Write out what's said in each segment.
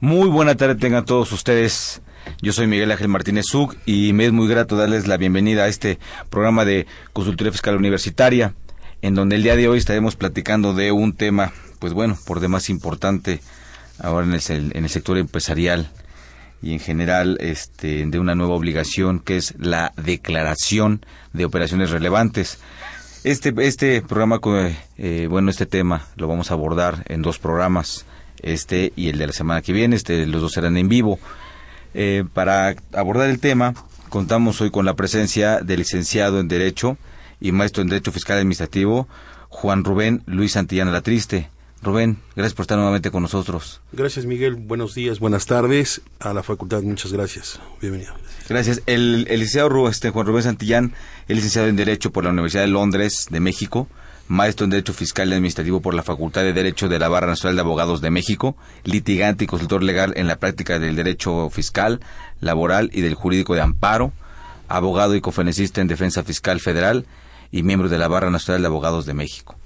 Muy buena tarde tengan todos ustedes. Yo soy Miguel Ángel Martínez Zug y me es muy grato darles la bienvenida a este programa de Consultoría Fiscal Universitaria, en donde el día de hoy estaremos platicando de un tema, pues bueno, por demás importante ahora en el, en el sector empresarial y en general este, de una nueva obligación que es la declaración de operaciones relevantes. Este, este programa, eh, bueno, este tema lo vamos a abordar en dos programas, este y el de la semana que viene, este, los dos serán en vivo. Eh, para abordar el tema, contamos hoy con la presencia del licenciado en Derecho y maestro en Derecho Fiscal Administrativo, Juan Rubén Luis Santillana La Triste. Rubén, gracias por estar nuevamente con nosotros. Gracias, Miguel. Buenos días, buenas tardes a la facultad. Muchas gracias. Bienvenido. Gracias. El, licenciado este, Juan Rubén Santillán es licenciado en Derecho por la Universidad de Londres, de México maestro en Derecho Fiscal y Administrativo por la Facultad de Derecho de la Barra Nacional de Abogados de México, litigante y consultor legal en la práctica del derecho fiscal, laboral y del jurídico de amparo, abogado y conferencista en Defensa Fiscal Federal y miembro de la Barra Nacional de Abogados de México.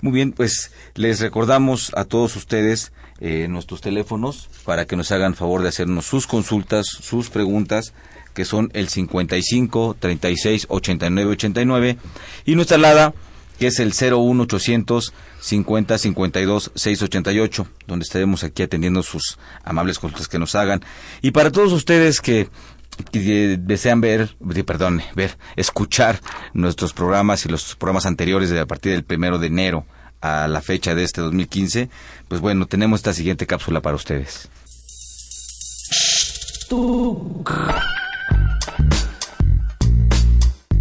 Muy bien, pues les recordamos a todos ustedes eh, nuestros teléfonos para que nos hagan favor de hacernos sus consultas, sus preguntas, que son el 55 36 89 89 y nuestra alada que es el 01800 50 52 688, donde estaremos aquí atendiendo sus amables consultas que nos hagan. Y para todos ustedes que, desean ver, perdón, ver, escuchar nuestros programas y los programas anteriores de a partir del primero de enero a la fecha de este 2015, pues bueno, tenemos esta siguiente cápsula para ustedes.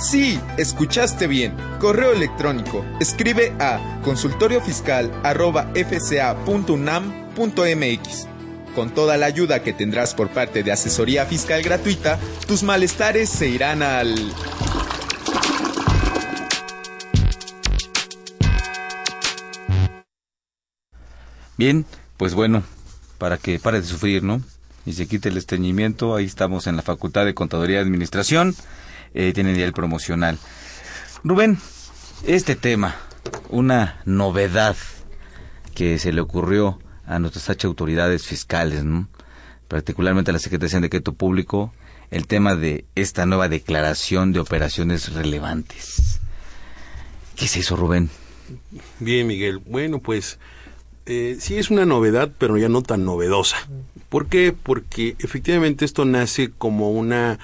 Sí, escuchaste bien. Correo electrónico. Escribe a consultoriofiscal.fca.unam.mx. Con toda la ayuda que tendrás por parte de asesoría fiscal gratuita, tus malestares se irán al... Bien, pues bueno, para que pare de sufrir, ¿no? Y se quite el estreñimiento, ahí estamos en la Facultad de Contaduría y Administración, eh, tienen ya el promocional. Rubén, este tema, una novedad que se le ocurrió a nuestras H autoridades fiscales, ¿no? particularmente a la Secretaría de Decreto Público, el tema de esta nueva declaración de operaciones relevantes. ¿Qué es eso, Rubén? Bien, Miguel. Bueno, pues eh, sí es una novedad, pero ya no tan novedosa. ¿Por qué? Porque efectivamente esto nace como una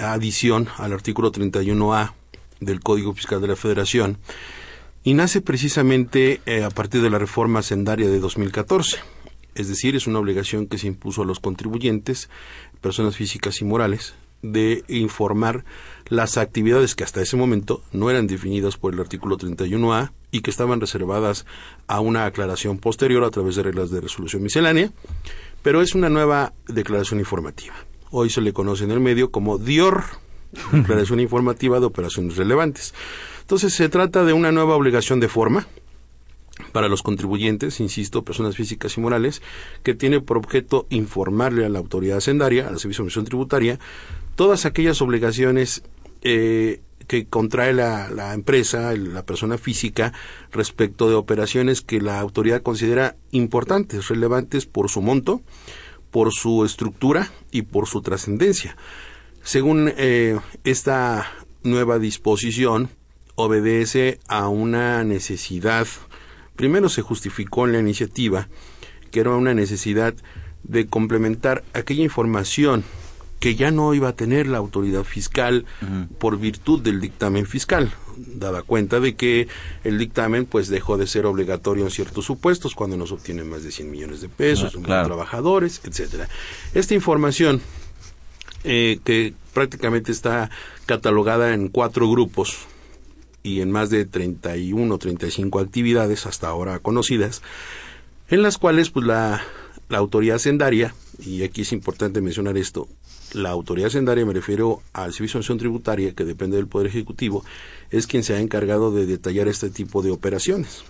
adición al artículo 31A del Código Fiscal de la Federación y nace precisamente eh, a partir de la reforma sendaria de 2014. es decir, es una obligación que se impuso a los contribuyentes, personas físicas y morales, de informar las actividades que hasta ese momento no eran definidas por el artículo 31A y que estaban reservadas a una aclaración posterior a través de reglas de resolución miscelánea, pero es una nueva declaración informativa. Hoy se le conoce en el medio como DIOR, Declaración Informativa de Operaciones Relevantes. Entonces se trata de una nueva obligación de forma para los contribuyentes, insisto, personas físicas y morales, que tiene por objeto informarle a la autoridad hacendaria, al Servicio de Administración Tributaria, todas aquellas obligaciones eh, que contrae la, la, empresa, la persona física, respecto de operaciones que la autoridad considera importantes, relevantes por su monto, por su estructura y por su trascendencia. Según eh, esta nueva disposición, obedece a una necesidad, primero se justificó en la iniciativa, que era una necesidad de complementar aquella información que ya no iba a tener la autoridad fiscal por virtud del dictamen fiscal, dada cuenta de que el dictamen pues dejó de ser obligatorio en ciertos supuestos cuando nos obtienen más de 100 millones de pesos, claro. trabajadores, etcétera. Esta información eh, que prácticamente está catalogada en cuatro grupos y en más de 31 o 35 actividades hasta ahora conocidas, en las cuales pues la, la autoridad sendaria, y aquí es importante mencionar esto, la autoridad sendaria, me refiero al Servicio de Acción Tributaria, que depende del Poder Ejecutivo, es quien se ha encargado de detallar este tipo de operaciones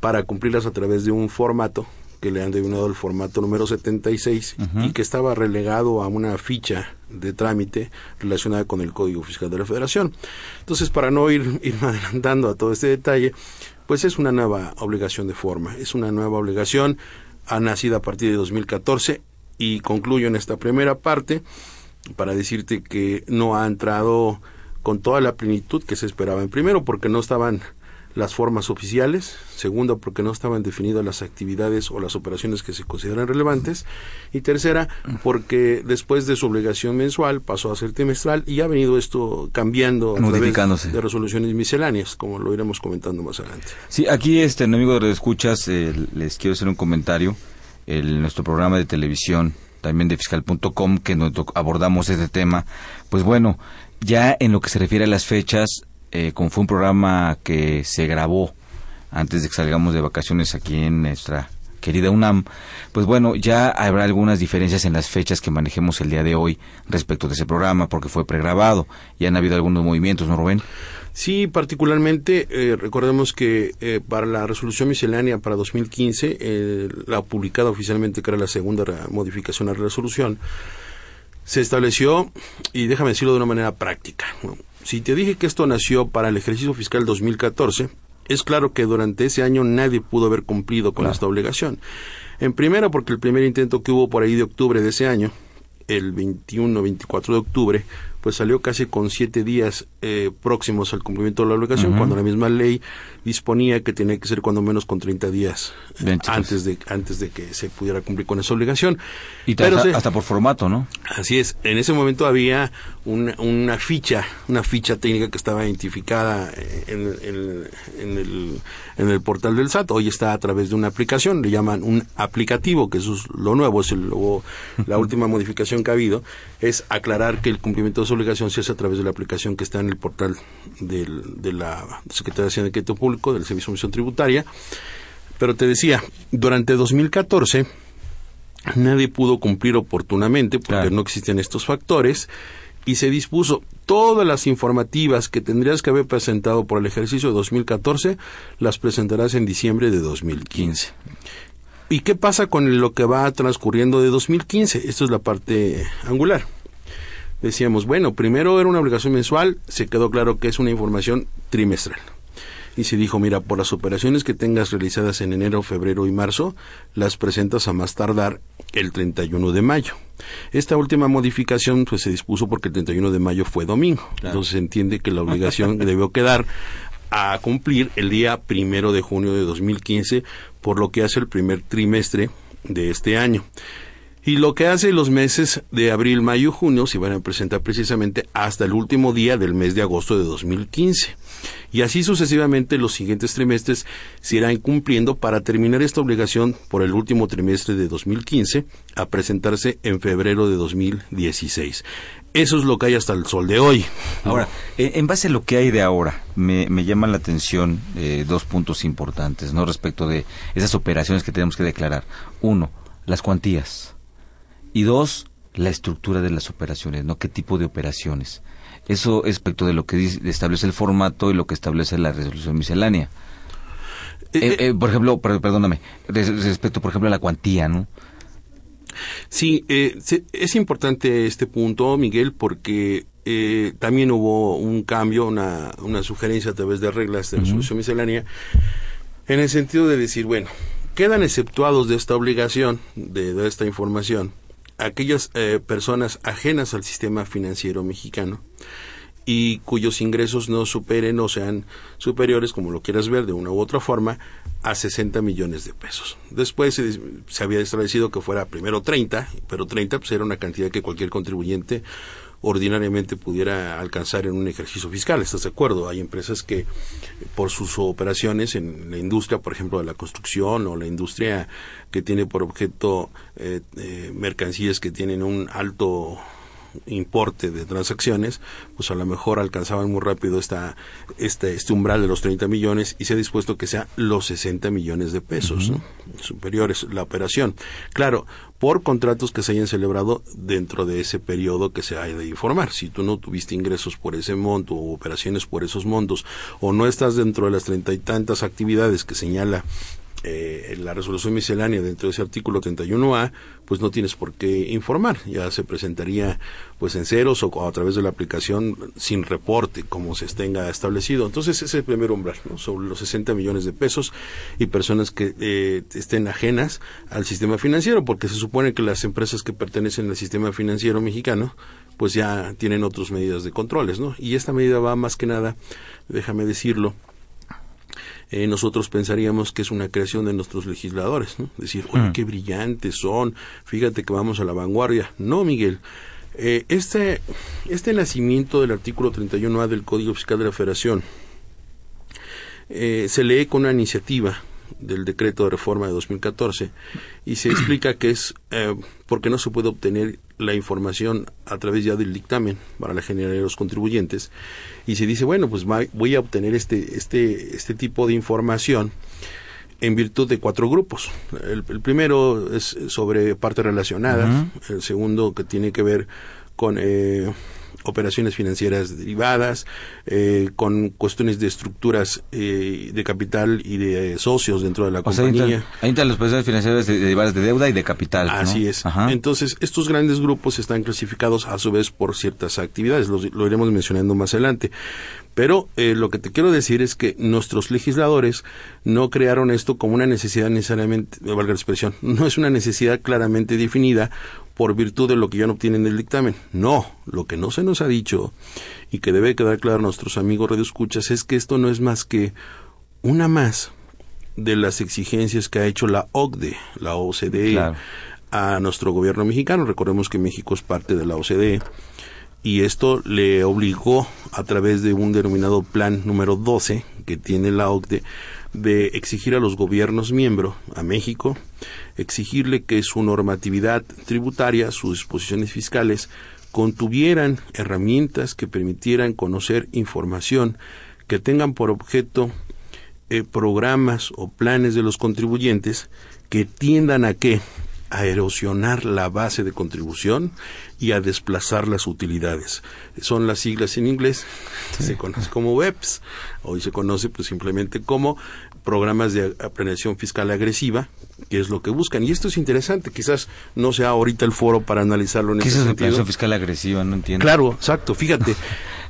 para cumplirlas a través de un formato que le han denominado el formato número 76 uh -huh. y que estaba relegado a una ficha de trámite relacionada con el Código Fiscal de la Federación. Entonces, para no ir, ir adelantando a todo este detalle, pues es una nueva obligación de forma, es una nueva obligación, ha nacido a partir de 2014 y concluyo en esta primera parte para decirte que no ha entrado con toda la plenitud que se esperaba. En primero, porque no estaban las formas oficiales, segundo porque no estaban definidas las actividades o las operaciones que se consideran relevantes y tercera porque después de su obligación mensual pasó a ser trimestral y ha venido esto cambiando a Modificándose. de resoluciones misceláneas, como lo iremos comentando más adelante. Sí, aquí este amigo de escuchas eh, les quiero hacer un comentario el, nuestro programa de televisión también de fiscal.com que abordamos este tema, pues bueno, ya en lo que se refiere a las fechas eh, como fue un programa que se grabó antes de que salgamos de vacaciones aquí en nuestra querida UNAM, pues bueno, ya habrá algunas diferencias en las fechas que manejemos el día de hoy respecto de ese programa, porque fue pregrabado. Ya han habido algunos movimientos, ¿no, Rubén? Sí, particularmente, eh, recordemos que eh, para la resolución miscelánea para 2015, eh, la publicada oficialmente, que era la segunda modificación a la resolución, se estableció, y déjame decirlo de una manera práctica, ¿no? Si te dije que esto nació para el ejercicio fiscal 2014, es claro que durante ese año nadie pudo haber cumplido con claro. esta obligación. En primera, porque el primer intento que hubo por ahí de octubre de ese año, el 21-24 de octubre, pues salió casi con siete días eh, próximos al cumplimiento de la obligación, uh -huh. cuando la misma ley disponía que tenía que ser cuando menos con 30 días eh, antes de antes de que se pudiera cumplir con esa obligación. Y Pero hasta, se, hasta, por formato, ¿no? Así es. En ese momento había una, una ficha, una ficha técnica que estaba identificada en, en, en, el, en el portal del SAT. Hoy está a través de una aplicación, le llaman un aplicativo, que eso es lo nuevo, es el, lo, la última modificación que ha habido, es aclarar que el cumplimiento de esa obligación se hace a través de la aplicación que está en el portal del, de la Secretaría de Hacienda y Crédito Público, del Servicio de Comisión Tributaria. Pero te decía, durante 2014 nadie pudo cumplir oportunamente porque claro. no existen estos factores y se dispuso todas las informativas que tendrías que haber presentado por el ejercicio de 2014 las presentarás en diciembre de 2015. ¿Y qué pasa con lo que va transcurriendo de 2015? Esto es la parte angular. Decíamos, bueno, primero era una obligación mensual, se quedó claro que es una información trimestral. Y se dijo, mira, por las operaciones que tengas realizadas en enero, febrero y marzo, las presentas a más tardar el 31 de mayo. Esta última modificación pues se dispuso porque el 31 de mayo fue domingo. Claro. Entonces se entiende que la obligación debió quedar a cumplir el día primero de junio de 2015, por lo que hace el primer trimestre de este año. Y lo que hace los meses de abril, mayo, junio se van a presentar precisamente hasta el último día del mes de agosto de 2015. Y así sucesivamente los siguientes trimestres se irán cumpliendo para terminar esta obligación por el último trimestre de 2015 a presentarse en febrero de 2016. Eso es lo que hay hasta el sol de hoy. Ahora, en base a lo que hay de ahora, me, me llaman la atención eh, dos puntos importantes, ¿no? Respecto de esas operaciones que tenemos que declarar. Uno, las cuantías. Y dos, la estructura de las operaciones, ¿no? ¿Qué tipo de operaciones? Eso respecto de lo que establece el formato y lo que establece la resolución miscelánea. Eh, eh, eh, por ejemplo, perdóname, respecto, por ejemplo, a la cuantía, ¿no? Sí, es importante este punto, Miguel, porque también hubo un cambio, una, una, sugerencia a través de reglas de resolución miscelánea, en el sentido de decir, bueno, quedan exceptuados de esta obligación, de esta información, aquellas eh, personas ajenas al sistema financiero mexicano y cuyos ingresos no superen o sean superiores, como lo quieras ver de una u otra forma, a 60 millones de pesos. Después se, había establecido que fuera primero 30, pero 30 pues, era una cantidad que cualquier contribuyente ordinariamente pudiera alcanzar en un ejercicio fiscal. ¿Estás de acuerdo? Hay empresas que por sus operaciones en la industria, por ejemplo, de la construcción o la industria que tiene por objeto eh, eh, mercancías que tienen un alto importe de transacciones, pues a lo mejor alcanzaban muy rápido esta, este, este umbral de los 30 millones y se ha dispuesto que sea los 60 millones de pesos superiores la operación. Claro, por contratos que se hayan celebrado dentro de ese periodo que se haya de informar. Si tú no tuviste ingresos por ese monto o operaciones por esos montos o no estás dentro de las treinta y tantas actividades que señala eh, la resolución miscelánea dentro de ese artículo 31A, pues no tienes por qué informar. Ya se presentaría pues en ceros o a través de la aplicación sin reporte, como se tenga establecido. Entonces ese es el primer umbral, ¿no? sobre los 60 millones de pesos y personas que eh, estén ajenas al sistema financiero, porque se supone que las empresas que pertenecen al sistema financiero mexicano pues ya tienen otras medidas de controles, ¿no? Y esta medida va más que nada, déjame decirlo, eh, nosotros pensaríamos que es una creación de nuestros legisladores, ¿no? Decir, oye, mm. qué brillantes son, fíjate que vamos a la vanguardia. No, Miguel. Eh, este, este nacimiento del artículo 31A del Código Fiscal de la Federación eh, se lee con una iniciativa del decreto de reforma de 2014 y se explica que es eh, porque no se puede obtener la información a través ya del dictamen para la generalidad de los contribuyentes y se dice bueno pues voy a obtener este este este tipo de información en virtud de cuatro grupos. El, primero es sobre partes relacionadas, el segundo que tiene que ver con eh, operaciones financieras derivadas, eh, con cuestiones de estructuras eh, de capital y de socios dentro de la compañía. ahí están las operaciones financieras derivadas de deuda y de capital. Así es. Entonces, estos grandes grupos están clasificados a su vez por ciertas actividades, lo iremos mencionando más adelante. Pero eh, lo que te quiero decir es que nuestros legisladores no crearon esto como una necesidad necesariamente, valga la expresión, no es una necesidad claramente definida por virtud de lo que ya no obtienen del dictamen. No, lo que no se nos ha dicho y que debe quedar claro a nuestros amigos radioescuchas es que esto no es más que una más de las exigencias que ha hecho la OCDE, la OCDE, a nuestro gobierno mexicano. Recordemos que México es parte de la OCDE y esto le obligó a través de un denominado plan número 12 que tiene la OCDE de exigir a los gobiernos miembros, a México, exigirle que su normatividad tributaria, sus disposiciones fiscales, contuvieran herramientas que permitieran conocer información que tengan por objeto eh, programas o planes de los contribuyentes que tiendan a qué a erosionar la base de contribución y a desplazar las utilidades. Son las siglas en inglés, se conoce como WEPS, hoy se conoce pues simplemente como programas de aprehensión fiscal agresiva, que es lo que buscan. Y esto es interesante, quizás no sea ahorita el foro para analizarlo en ¿Qué es aprehensión fiscal agresiva? No entiendo. Claro, exacto, fíjate.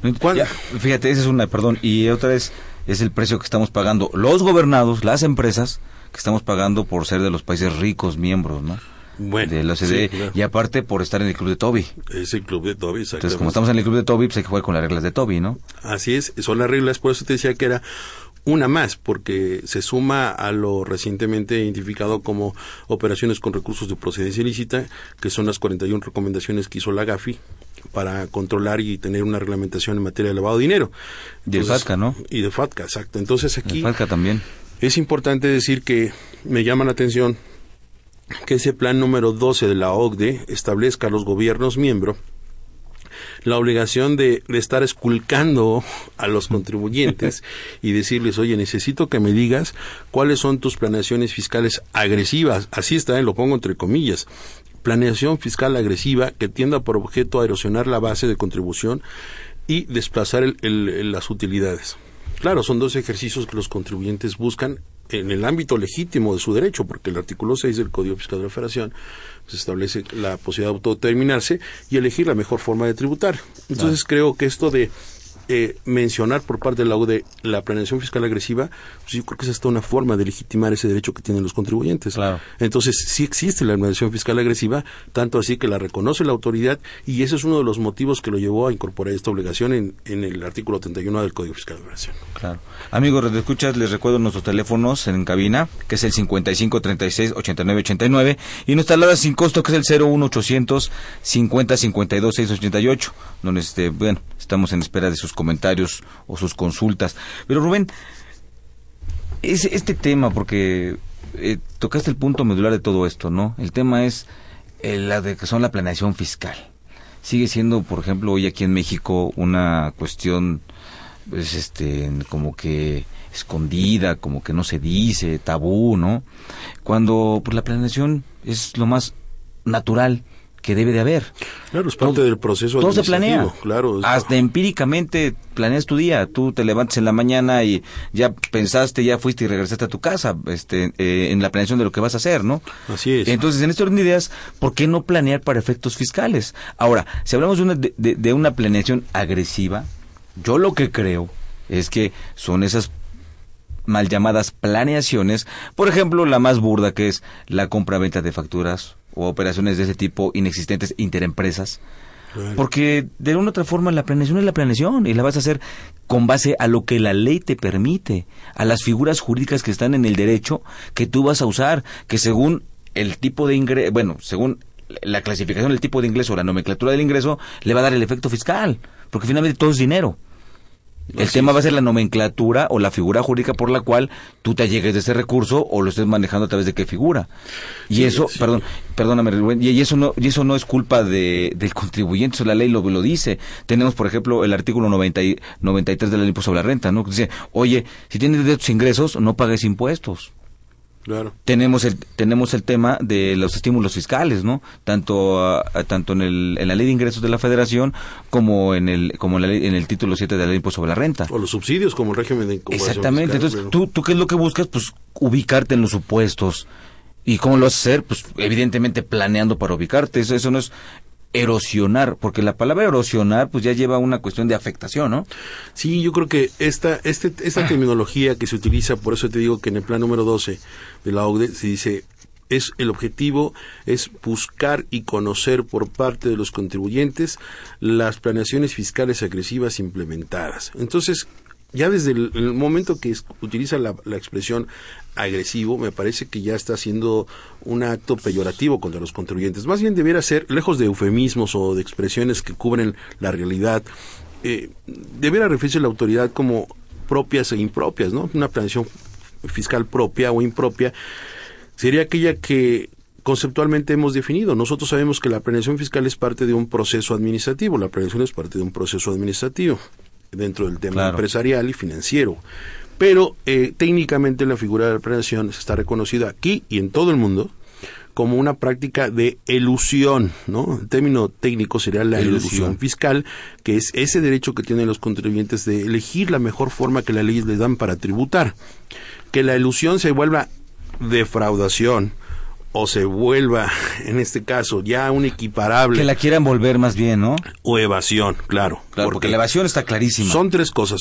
fíjate, esa es una, perdón, y otra vez es el precio que estamos pagando los gobernados, las empresas, que estamos pagando por ser de los países ricos miembros, ¿no? bueno, de la OCDE y aparte por estar en el club de Toby. Es el club de Toby, Entonces, como estamos en el club de Toby, pues hay que jugar con las reglas de Toby, ¿no? Así es, son las reglas, por eso te decía que era una más, porque se suma a lo recientemente identificado como operaciones con recursos de procedencia ilícita, que son las 41 recomendaciones que hizo la GAFI para controlar y tener una reglamentación en materia de lavado de dinero. de FATCA, ¿no? Y de FATCA, exacto. Entonces aquí... FATCA también. Es importante decir que me llama la atención que ese plan número 12 de la OCDE establezca a los gobiernos miembros la obligación de, de, estar esculcando a los contribuyentes y decirles, oye, necesito que me digas cuáles son tus planeaciones fiscales agresivas. Así está, ¿eh? lo pongo entre comillas. Planeación fiscal agresiva que tienda por objeto a erosionar la base de contribución y desplazar el, el, las utilidades. Claro, son dos ejercicios que los contribuyentes buscan en el ámbito legítimo de su derecho, porque el artículo 6 del Código Fiscal de la Federación se establece la posibilidad de autodeterminarse y elegir la mejor forma de tributar. Entonces creo que esto de eh, mencionar por parte de la UDE la planeación fiscal agresiva, pues yo creo que es hasta una forma de legitimar ese derecho que tienen los contribuyentes. Claro. Entonces, sí existe la planeación fiscal agresiva, tanto así que la reconoce la autoridad y ese es uno de los motivos que lo llevó a incorporar esta obligación en, en el artículo 31 del Código Fiscal de la Federación. Claro. Amigos, de escuchas, les recuerdo nuestros teléfonos en cabina, que es el 55 36 89 89 y nuestra alada sin costo, que es el 01 800 50 52 688, donde este, bueno, estamos en espera de sus comentarios o sus consultas. Pero Rubén, es, este tema, porque eh, tocaste el punto medular de todo esto, ¿no? El tema es eh, la de que son la planeación fiscal. Sigue siendo, por ejemplo, hoy aquí en México una cuestión, pues, este, como que escondida, como que no se dice, tabú, ¿no? Cuando pues, la planeación es lo más natural que debe de haber. Claro, es parte todo, del proceso Todo se planea. Claro. Hasta empíricamente planeas tu día. Tú te levantas en la mañana y ya pensaste, ya fuiste y regresaste a tu casa este, eh, en la planeación de lo que vas a hacer, ¿no? Así es. Entonces, en este orden de ideas, ¿por qué no planear para efectos fiscales? Ahora, si hablamos de una, de, de una planeación agresiva, yo lo que creo es que son esas mal llamadas planeaciones, por ejemplo, la más burda que es la compra-venta de facturas o operaciones de ese tipo inexistentes interempresas. Claro. Porque de una u otra forma la planeación es la planeación y la vas a hacer con base a lo que la ley te permite, a las figuras jurídicas que están en el derecho que tú vas a usar, que según el tipo de ingreso, bueno, según la clasificación del tipo de ingreso o la nomenclatura del ingreso, le va a dar el efecto fiscal, porque finalmente todo es dinero. El Así tema es. va a ser la nomenclatura o la figura jurídica por la cual tú te allegues de ese recurso o lo estés manejando a través de qué figura. Y Sí, eso, sí. perdón, perdóname, Rubén, y y eso no, y eso no es culpa de, del contribuyente, eso la ley lo, lo dice. Tenemos, por ejemplo, el artículo 90 y- 93 de la ley sobre la renta, ¿no? Que dice, oye, si tienes de tus ingresos, no pagues impuestos Claro. tenemos el tenemos el tema de los estímulos fiscales no tanto ah, ah, tanto en el en la ley de ingresos de la Federación como en el como en, la ley- en el título 7 de la ley de impuesto sobre la renta. O los subsidios como el régimen de exactamente. fiscal, entonces tú tú qué es lo que buscas pues ubicarte en los supuestos. Y cómo lo vas a hacer pues evidentemente planeando para ubicarte. Eso eso no es erosionar porque la palabra erosionar pues ya lleva una cuestión de afectación no Sí, yo creo que esta, este, esta terminología que se utiliza, por eso te digo que en el plan número 12 de la OCDE se dice, es el objetivo es buscar y conocer por parte de los contribuyentes las planeaciones fiscales agresivas implementadas. Entonces, ya desde el, el momento que es- utiliza la, la expresión agresivo, me parece que ya está haciendo un acto peyorativo contra los contribuyentes. Más bien debiera ser, lejos de eufemismos o de expresiones que cubren la realidad, eh, debiera referirse a la autoridad como propias e impropias, ¿no? Una planeación fiscal propia o impropia sería aquella que conceptualmente hemos definido. Nosotros sabemos que la planeación fiscal es parte de un proceso administrativo, la planeación es parte de un proceso administrativo dentro del tema Claro. empresarial y financiero. Pero eh, técnicamente la figura de la planeación está reconocida aquí y en todo el mundo como una práctica de elusión, ¿no? El término técnico sería la Elusión. elusión fiscal, que es ese derecho que tienen los contribuyentes de elegir la mejor forma que las leyes les dan para tributar. Que la elusión se vuelva defraudación o se vuelva, en este caso, ya un equiparable que la quieran volver más bien no o evasión, claro. claro porque, la evasión está clarísima Son tres cosas.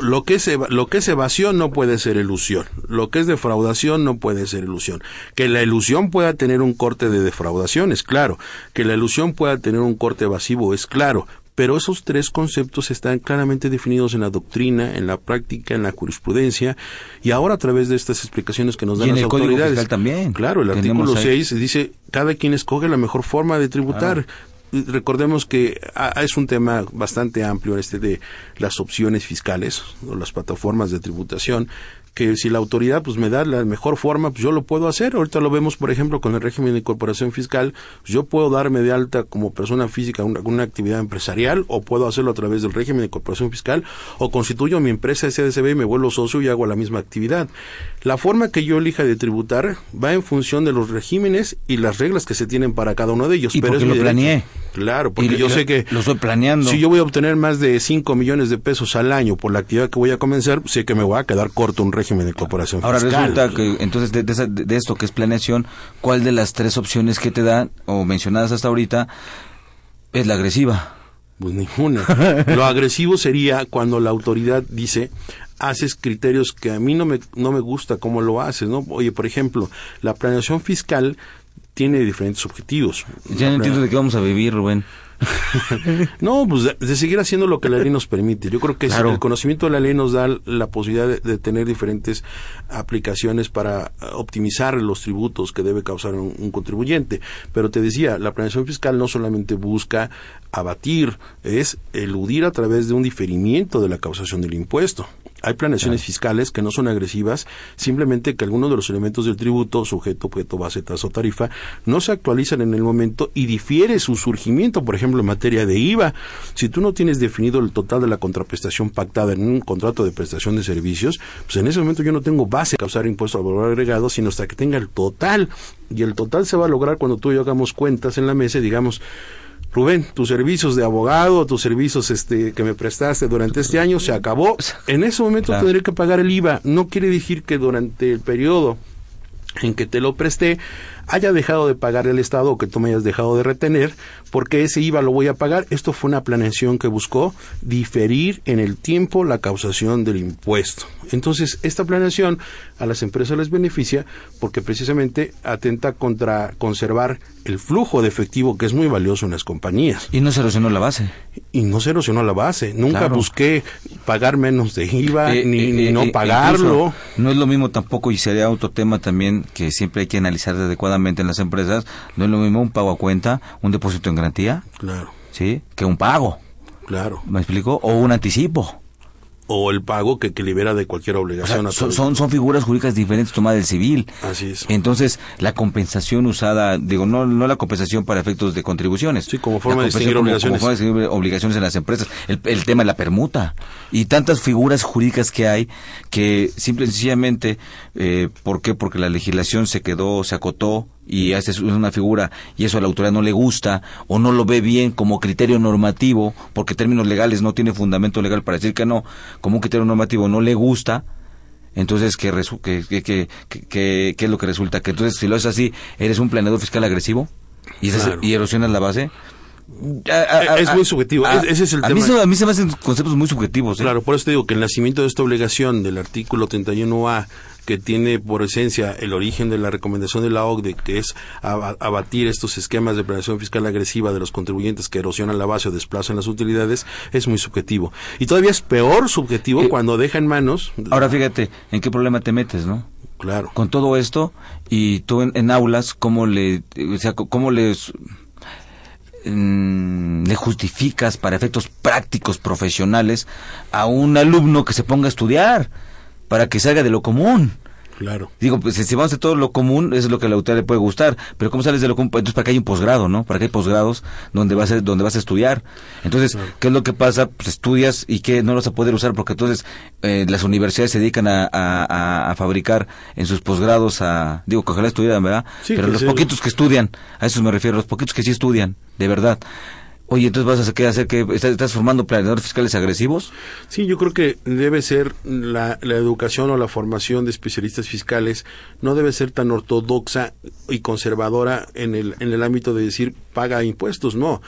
Lo que, es lo que es evasión no puede ser ilusión. Lo que es defraudación no puede ser ilusión. Que la ilusión pueda tener un corte de defraudación es claro. Que la ilusión pueda tener un corte evasivo es claro. pero esos tres conceptos están claramente definidos en la doctrina, en la práctica, en la jurisprudencia y ahora a través de estas explicaciones que nos dan Y en las el Código autoridades. Fiscal también. Claro, el artículo ahí. 6 dice cada quien escoge la mejor forma de tributar. Y Recordemos que ah, es un tema bastante amplio este de las opciones fiscales o las plataformas de tributación que si la autoridad pues me da la mejor forma, pues yo lo puedo hacer. Ahorita lo vemos, por ejemplo, con el régimen de incorporación fiscal. pues, Yo puedo darme de alta como persona física una, una actividad empresarial o puedo hacerlo a través del régimen de incorporación fiscal o constituyo mi empresa SDCB y me vuelvo socio y hago la misma actividad. La forma que yo elija de tributar va en función de los regímenes y las reglas que se tienen para cada uno de ellos. Y pero porque es lo derecho. planeé. Claro, porque Y yo lo- sé que lo estoy planeando. si yo voy a obtener más de 5 millones de pesos al año por la actividad que voy a comenzar, sé que me voy a quedar corto un régimen de incorporación Ahora fiscal. resulta que entonces de, de de esto que es planeación, ¿cuál de las tres opciones que te dan o mencionadas hasta ahorita es la agresiva? Pues ninguna. Lo agresivo sería cuando la autoridad dice haces criterios que a mí no me, no me gusta cómo lo haces, ¿no? Oye, por ejemplo, la planeación fiscal tiene diferentes objetivos. Ya no entiendo de qué vamos a vivir, Rubén. No, pues de, de seguir haciendo lo que la ley nos permite. Yo creo que Claro. el conocimiento de la ley nos da la posibilidad de, de tener diferentes aplicaciones para eh, optimizar los tributos que debe causar un, un contribuyente. Pero te decía, la planeación fiscal no solamente busca abatir, es eludir a través de un diferimiento de la causación del impuesto. Hay planeaciones fiscales que no son agresivas, simplemente que algunos de los elementos del tributo, sujeto, objeto, base, tasa o tarifa, no se actualizan en el momento y difiere su surgimiento, por ejemplo, en materia de IVA. Si tú no tienes definido el total de la contraprestación pactada en un contrato de prestación de servicios, pues en ese momento yo no tengo base a causar impuesto al valor agregado, sino hasta que tenga el total. Y el total se va a lograr cuando tú y yo hagamos cuentas en la mesa y digamos, Rubén, tus servicios de abogado, tus servicios este, que me prestaste durante este año se acabó. En ese momento Claro. tendré que pagar el IVA. No quiere decir que durante el periodo en que te lo presté haya dejado de pagar el Estado o que tú me hayas dejado de retener, porque ese IVA lo voy a pagar. Esto fue una planeación que buscó diferir en el tiempo la causación del impuesto. Entonces, esta planeación a las empresas les beneficia porque precisamente atenta contra conservar el flujo de efectivo que es muy valioso en las compañías. Y no se erosionó la base. Y no se erosionó la base. Nunca Claro. busqué pagar menos de IVA Eh, ni, eh, ni eh, no pagarlo. No es lo mismo tampoco, y sería otro tema también que siempre hay que analizar adecuadamente en las empresas, no es lo mismo un pago a cuenta, un depósito en garantía, Claro, ¿sí? Que un pago, claro. ¿me explico? O un anticipo. O el pago que, que libera de cualquier O sea, obligación. son, son, son figuras jurídicas diferentes tomadas del civil. Así es. Entonces, la compensación usada, digo, no, no la compensación para efectos de contribuciones. Sí, como forma de distinguir como- obligaciones. como forma de obligaciones en las empresas. El, el tema de la permuta. Y tantas figuras jurídicas que hay que simple y sencillamente, eh, ¿por qué? Porque la legislación se quedó, se acotó y hace una figura y eso a la autoridad no le gusta o no lo ve bien como criterio normativo, porque términos legales no tiene fundamento legal para decir que no, como un criterio normativo no le gusta, entonces, ¿qué, resu- qué, qué, qué, qué- qué- qué es lo que resulta? Que entonces, si lo haces así, ¿eres un planeador fiscal agresivo? ¿Y, Claro. y erosionas la base? es muy subjetivo. Es- ese es el a tema. Mí se, a mí se me hacen conceptos muy subjetivos. ¿eh? Claro, por eso te digo que el nacimiento de esta obligación del artículo 31A, que tiene por esencia el origen de la recomendación de la OCDE, que es aba- abatir estos esquemas de planeación fiscal agresiva de los contribuyentes que erosionan la base o desplazan las utilidades, es muy subjetivo. Y todavía es peor subjetivo Eh, cuando deja en manos. Ahora fíjate, ¿en qué problema te metes, no? Claro. Con todo esto, y tú en, en aulas, ¿cómo le, o sea, cómo les, mm, le justificas para efectos prácticos profesionales a un alumno que se ponga a estudiar para que salga de lo común? Claro. Digo, pues si vamos a todo lo común, eso es lo que a la autoridad le puede gustar. Pero ¿cómo sales de lo común? Entonces, ¿para qué hay un posgrado, no? ¿Para qué hay posgrados donde vas a, donde vas a estudiar? Entonces, ¿qué es lo que pasa? Pues estudias y que no lo vas a poder usar porque entonces eh, las universidades se dedican a, a- fabricar en sus posgrados a... Digo, que ojalá estudiaran, ¿verdad? Sí, Pero los poquitos que estudian, a eso me refiero, los poquitos que sí estudian, de verdad. Oye, entonces vas a ¿qué hacer? que estás, estás formando planeadores fiscales agresivos? Sí, yo creo que debe ser la, la educación o la formación de especialistas fiscales no debe ser tan ortodoxa y conservadora en el, en el ámbito de decir paga impuestos, no.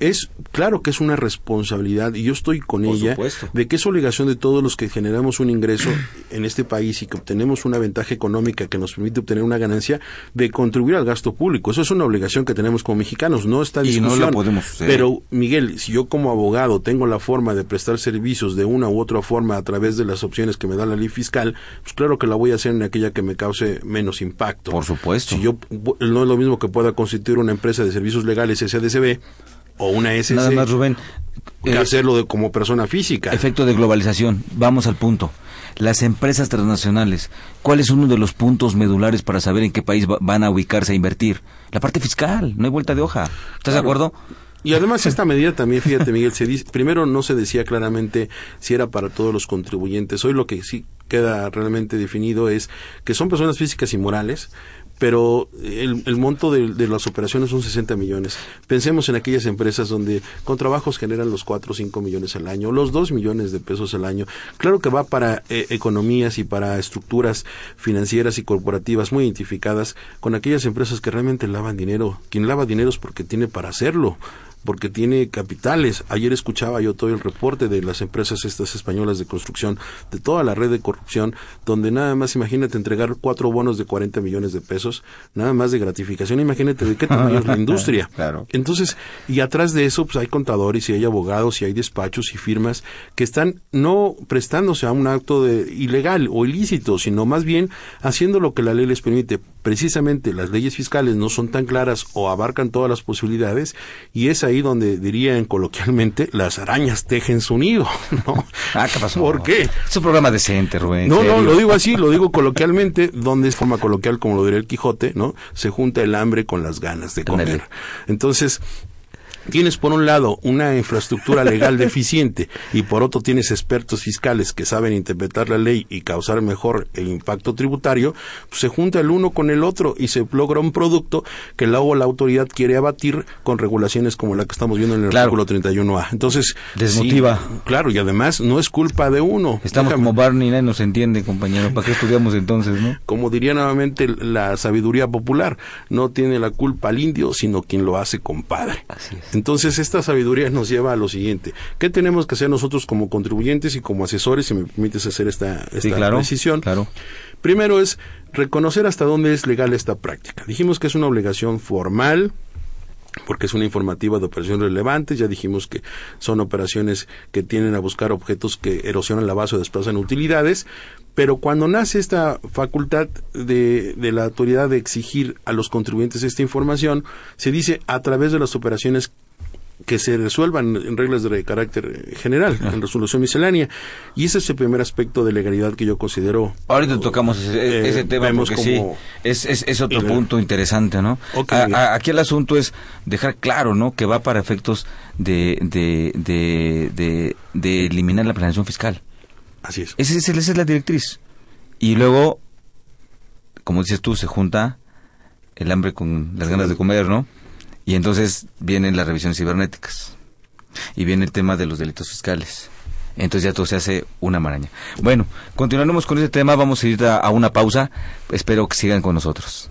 Es claro que es una responsabilidad y yo estoy con ella de que es obligación de todos los que generamos un ingreso en este país y que obtenemos una ventaja económica que nos permite obtener una ganancia de contribuir al gasto público. Eso es una obligación que tenemos como mexicanos, no está discusión. Y no la podemos Pero Miguel, si yo como abogado tengo la forma de prestar servicios de una u otra forma a través de las opciones que me da la ley fiscal, pues claro que la voy a hacer en aquella que me cause menos impacto. Por supuesto. Si yo no es lo mismo que pueda constituir una empresa de servicios legales SDCB o una SS. Nada más, Rubén. Que eh, hacerlo de, como persona física. Efecto de globalización. Vamos al punto. Las empresas transnacionales, ¿cuál es uno de los puntos medulares para saber en qué país van a ubicarse a invertir? La parte fiscal, no hay vuelta de hoja. ¿Estás de acuerdo? Y además esta medida también, fíjate Miguel, se dice, primero no se decía claramente si era para todos los contribuyentes. Hoy lo que sí queda realmente definido es que son personas físicas y morales, pero el, el monto de, las operaciones son 60 millones. Pensemos en aquellas empresas donde con trabajos generan los 4 o 5 millones al año, los 2 millones de pesos al año. Claro que va para eh, economías y para estructuras financieras y corporativas muy identificadas con aquellas empresas que realmente lavan dinero. Quien lava dinero es porque tiene para hacerlo porque tiene capitales. Ayer escuchaba yo todo el reporte de las empresas estas españolas de construcción, de toda la red de corrupción, donde nada más imagínate entregar cuatro bonos de 40 millones de pesos, nada más de gratificación, imagínate de qué tamaño es la industria. Claro. Entonces, y atrás de eso, pues hay contadores y hay abogados y hay despachos y firmas que están no prestándose a un acto de ilegal o ilícito, sino más bien haciendo lo que la ley les permite. Precisamente las leyes fiscales no son tan claras o abarcan todas las posibilidades y esa ahí donde dirían coloquialmente las arañas tejen su nido, ¿no? Ah, ¿qué pasó? ¿Por qué? Es un programa decente, Rubén. No, no, lo digo así, lo digo coloquialmente, donde es forma coloquial, como lo diría el Quijote, ¿no? Se junta el hambre con las ganas de comer. Entonces, tienes por un lado una infraestructura legal deficiente y por otro tienes expertos fiscales que saben interpretar la ley y causar mejor el impacto tributario, pues se junta el uno con el otro y se logra un producto que luego la autoridad quiere abatir con regulaciones como la que estamos viendo en el artículo 31A. Entonces, desmotiva. claro, y además no es culpa de uno. Estamos como Barney, nadie nos entiende, compañero. ¿Para qué estudiamos entonces, no? Como diría nuevamente la sabiduría popular, no tiene la culpa el indio, sino quien lo hace compadre. Así es. Entonces, esta sabiduría nos lleva a lo siguiente. ¿Qué tenemos que hacer nosotros como contribuyentes y como asesores, si me permites hacer esta, esta claro, decisión? Claro. Primero es reconocer hasta dónde es legal esta práctica. Dijimos que es una obligación formal, porque es una informativa de operaciones relevantes. Ya dijimos que son operaciones que tienen a buscar objetos que erosionan la base o desplazan utilidades. Pero cuando nace esta facultad de, de, la autoridad de exigir a los contribuyentes esta información, se dice a través de las operaciones que se resuelvan en reglas de carácter general, en resolución miscelánea. Y ese es el primer aspecto de legalidad que yo considero. Ahorita tocamos ese, eh, tema porque sí, es, es, es otro punto interesante, ¿no? aquí el asunto es dejar claro, ¿no? Que va para efectos de, de, de, de, eliminar la planeación fiscal. Así es. Esa es, esa es la directriz. Y luego, como dices tú, se junta el hambre con las ganas de comer, ¿no? Y entonces vienen las revisiones cibernéticas. Y viene el tema de los delitos fiscales. Entonces ya todo se hace una maraña. Bueno, continuaremos con este tema. Vamos a ir a, a una pausa. Espero que sigan con nosotros.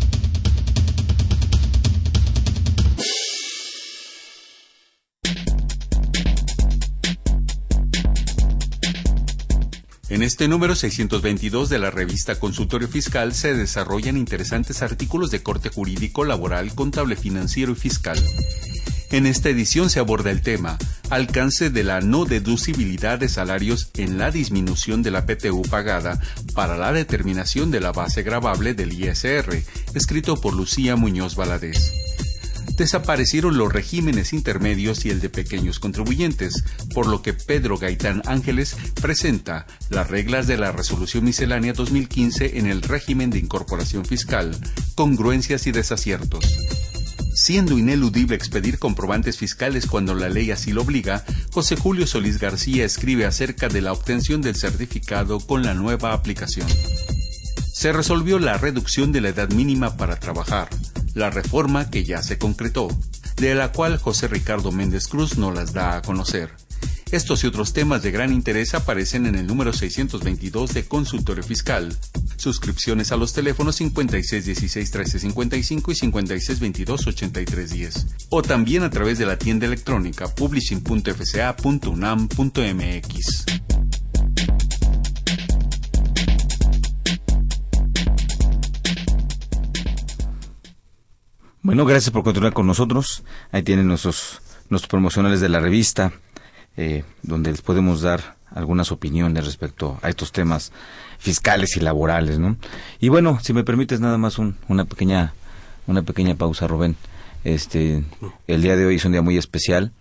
En este número 622 de la revista Consultorio Fiscal se desarrollan interesantes artículos de corte jurídico, laboral, contable financiero y fiscal. En esta edición se aborda el tema alcance de la no deducibilidad de salarios en la disminución de la PTU pagada para la determinación de la base gravable del ISR, escrito por Lucía Muñoz Valadez desaparecieron los regímenes intermedios y el de pequeños contribuyentes, por lo que Pedro Gaitán Ángeles presenta las reglas de la Resolución Miscelánea 2015 en el régimen de incorporación fiscal, congruencias y desaciertos. Siendo ineludible expedir comprobantes fiscales cuando la ley así lo obliga, José Julio Solís García escribe acerca de la obtención del certificado con la nueva aplicación. Se resolvió la reducción de la edad mínima para trabajar, la reforma que ya se concretó, de la cual José Ricardo Méndez Cruz no las da a conocer. Estos y otros temas de gran interés aparecen en el número 622 de Consultorio Fiscal. Suscripciones a los teléfonos 5616-1355 y 5622-8310. O también a través de la tienda electrónica publishing.fca.unam.mx. Bueno, gracias por continuar con nosotros. Ahí tienen nuestros, nuestros promocionales de la revista, eh, donde les podemos dar algunas opiniones respecto a estos temas fiscales y laborales, ¿no? Y bueno, si me permites nada más una pequeña una pequeña pausa, Rubén. Este, el día de hoy es un día muy especial.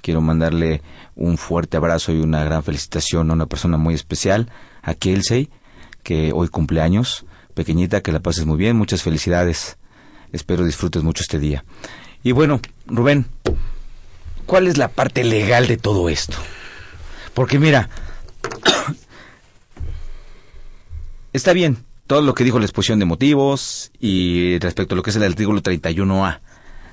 Quiero mandarle un fuerte abrazo y una gran felicitación a una persona muy especial, a Kelsey, que hoy cumpleaños. Pequeñita, que la pases muy bien, muchas felicidades. Espero disfrutes mucho este día. Y bueno, Rubén, ¿cuál es la parte legal de todo esto? Porque mira, está bien todo lo que dijo la exposición de motivos y respecto a lo que es el artículo 31A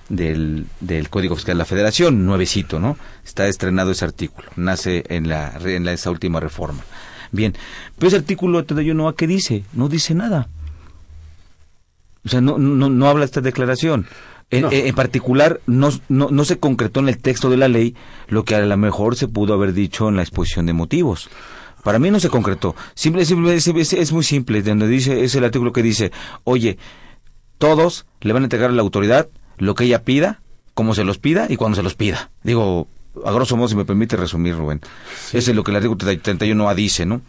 del, del Código Fiscal de la Federación, nuevecito, ¿no? Está estrenado ese artículo, nace en, la, en esa última reforma. Bien, pero ese artículo 31A, ¿qué dice? No dice nada. O sea, no, no, no habla esta declaración. En, particular, no, no, no, se concretó en el texto de la ley lo que a lo mejor se pudo haber dicho en la exposición de motivos. Para mí no se concretó. Simple, simple, es, muy simple. Donde dice, es el artículo que dice, oye, todos le van a entregar a la autoridad lo que ella pida, como se los pida y cuando se los pida. Digo, a grosso modo, si me permite resumir, Rubén. Eso es lo que el artículo 31A dice, ¿no?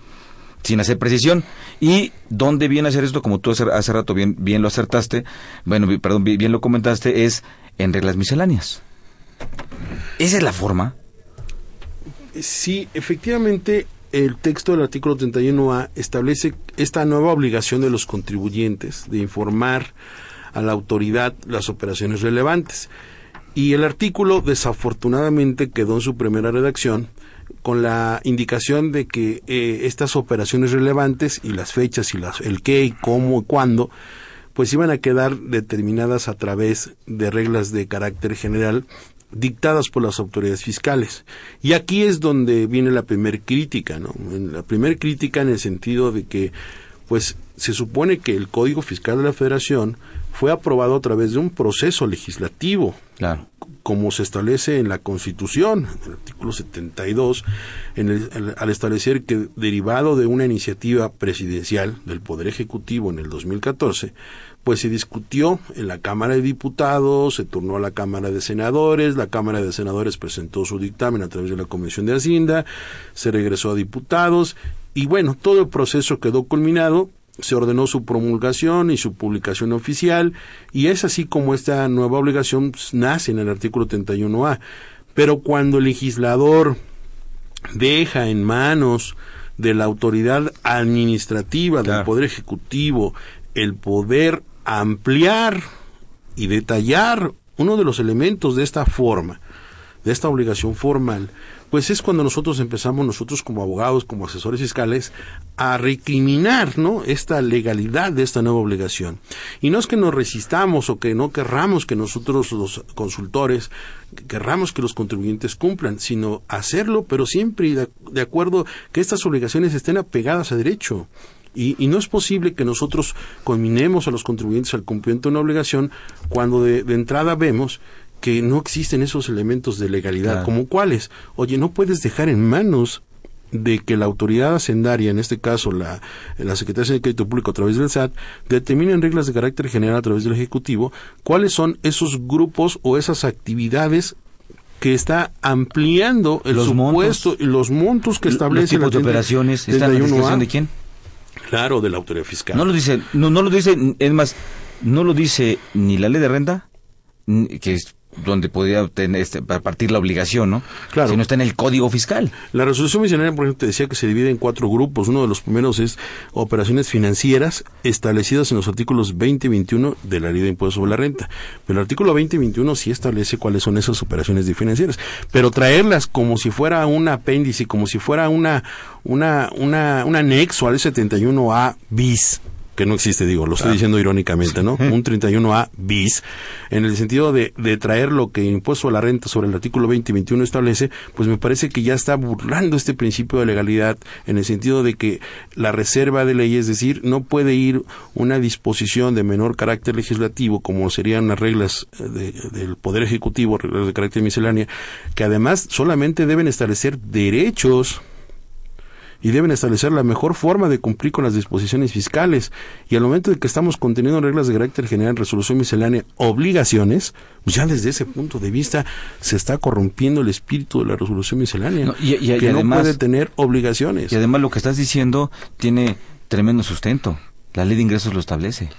Sin hacer precisión. ¿Y dónde viene a hacer esto? Como tú hace, hace rato bien, bien lo acertaste, bueno, perdón, bien lo comentaste, es en reglas misceláneas. ¿Esa es la forma? Sí, efectivamente, el texto del artículo 31A establece esta nueva obligación de los contribuyentes de informar a la autoridad las operaciones relevantes. Y el artículo desafortunadamente quedó en su primera redacción con la indicación de que eh, estas operaciones relevantes y las fechas y las, el qué y cómo y cuándo, pues iban a quedar determinadas a través de reglas de carácter general dictadas por las autoridades fiscales. Y aquí es donde viene la primer crítica, ¿no? La primer crítica en el sentido de que, pues, se supone que el Código Fiscal de la Federación fue aprobado a través de un proceso legislativo, claro. como se establece en la Constitución, en el artículo 72, en el, al establecer que derivado de una iniciativa presidencial del Poder Ejecutivo en el 2014, pues se discutió en la Cámara de Diputados, se turnó a la Cámara de Senadores, la Cámara de Senadores presentó su dictamen a través de la Comisión de Hacienda, se regresó a diputados y bueno, todo el proceso quedó culminado se ordenó su promulgación y su publicación oficial y es así como esta nueva obligación nace en el artículo 31A. Pero cuando el legislador deja en manos de la autoridad administrativa del Poder Ejecutivo el poder ampliar y detallar uno de los elementos de esta forma, de esta obligación formal, pues es cuando nosotros empezamos, nosotros como abogados, como asesores fiscales, a recriminar, ¿no? Esta legalidad de esta nueva obligación. Y no es que nos resistamos o que no querramos que nosotros los consultores querramos que los contribuyentes cumplan, sino hacerlo, pero siempre de, acuerdo que estas obligaciones estén apegadas a derecho. Y, y, no es posible que nosotros conminemos a los contribuyentes al cumplimiento de una obligación cuando de, de entrada vemos que no existen esos elementos de legalidad, como cuáles. Oye, no puedes dejar en manos de que la autoridad hacendaria, en este caso la, la Secretaría de Crédito Público a través del SAT, determinen reglas de carácter general a través del Ejecutivo, cuáles son esos grupos o esas actividades que está ampliando el Los supuesto y los montos que Los establece tipos de la operaciones están a 31A. discreción de quién? Claro, de la autoridad fiscal. No lo dice, no, no lo dice, es más, no lo dice ni la ley de renta, que es donde podría obtener este, partir la obligación, ¿no? Claro. Sino está en el código fiscal. La resolución miscelánea, por ejemplo, te decía que se divide en cuatro grupos. Uno de los primeros es operaciones financieras establecidas en los artículos 20 y 21 de la Ley de Impuestos sobre la Renta. Pero el artículo 20 y 21 sí establece cuáles son esas operaciones financieras. Pero traerlas como si fuera un apéndice, como si fuera una, una, una, un anexo al 71A bis que no existe, digo, lo estoy diciendo irónicamente, ¿no? Un 31A bis, en el sentido de, de traer lo que impuesto a la renta sobre el artículo 20 y 21 establece, pues me parece que ya está burlando este principio de legalidad en el sentido de que la reserva de ley, es decir, no puede ir una disposición de menor carácter legislativo, como serían las reglas eh, de- del Poder Ejecutivo, reglas de carácter miscelánea, que además solamente deben establecer derechos y deben establecer la mejor forma de cumplir con las disposiciones fiscales. Y al momento de que estamos conteniendo reglas de carácter general, resolución miscelánea, obligaciones, pues ya desde ese punto de vista se está corrompiendo el espíritu de la resolución miscelánea, No, y- y- y que además- no puede tener obligaciones. Y además lo que estás diciendo tiene tremendo sustento. La ley de ingresos lo establece.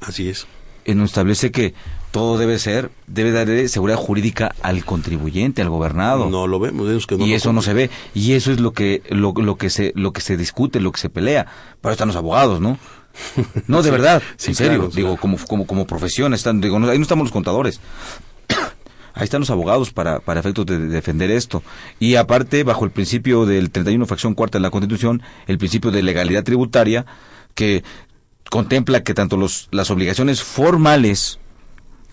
Así es. Eh, nos establece que todo debe ser, debe dar seguridad jurídica al contribuyente, al gobernado. No lo vemos, vemos que no y eso no se ve. Y eso es lo que lo, lo que se lo que se discute lo que se pelea. Eso están los abogados no no de verdad sí, en serio claro, digo claro. como como como profesión están digo no- ahí no estamos los contadores. Ahí están los abogados para para efectos de, de defender esto. Y aparte bajo el principio del 31 fracción cuarta de la Constitución el principio de legalidad tributaria que contempla que tanto los las obligaciones formales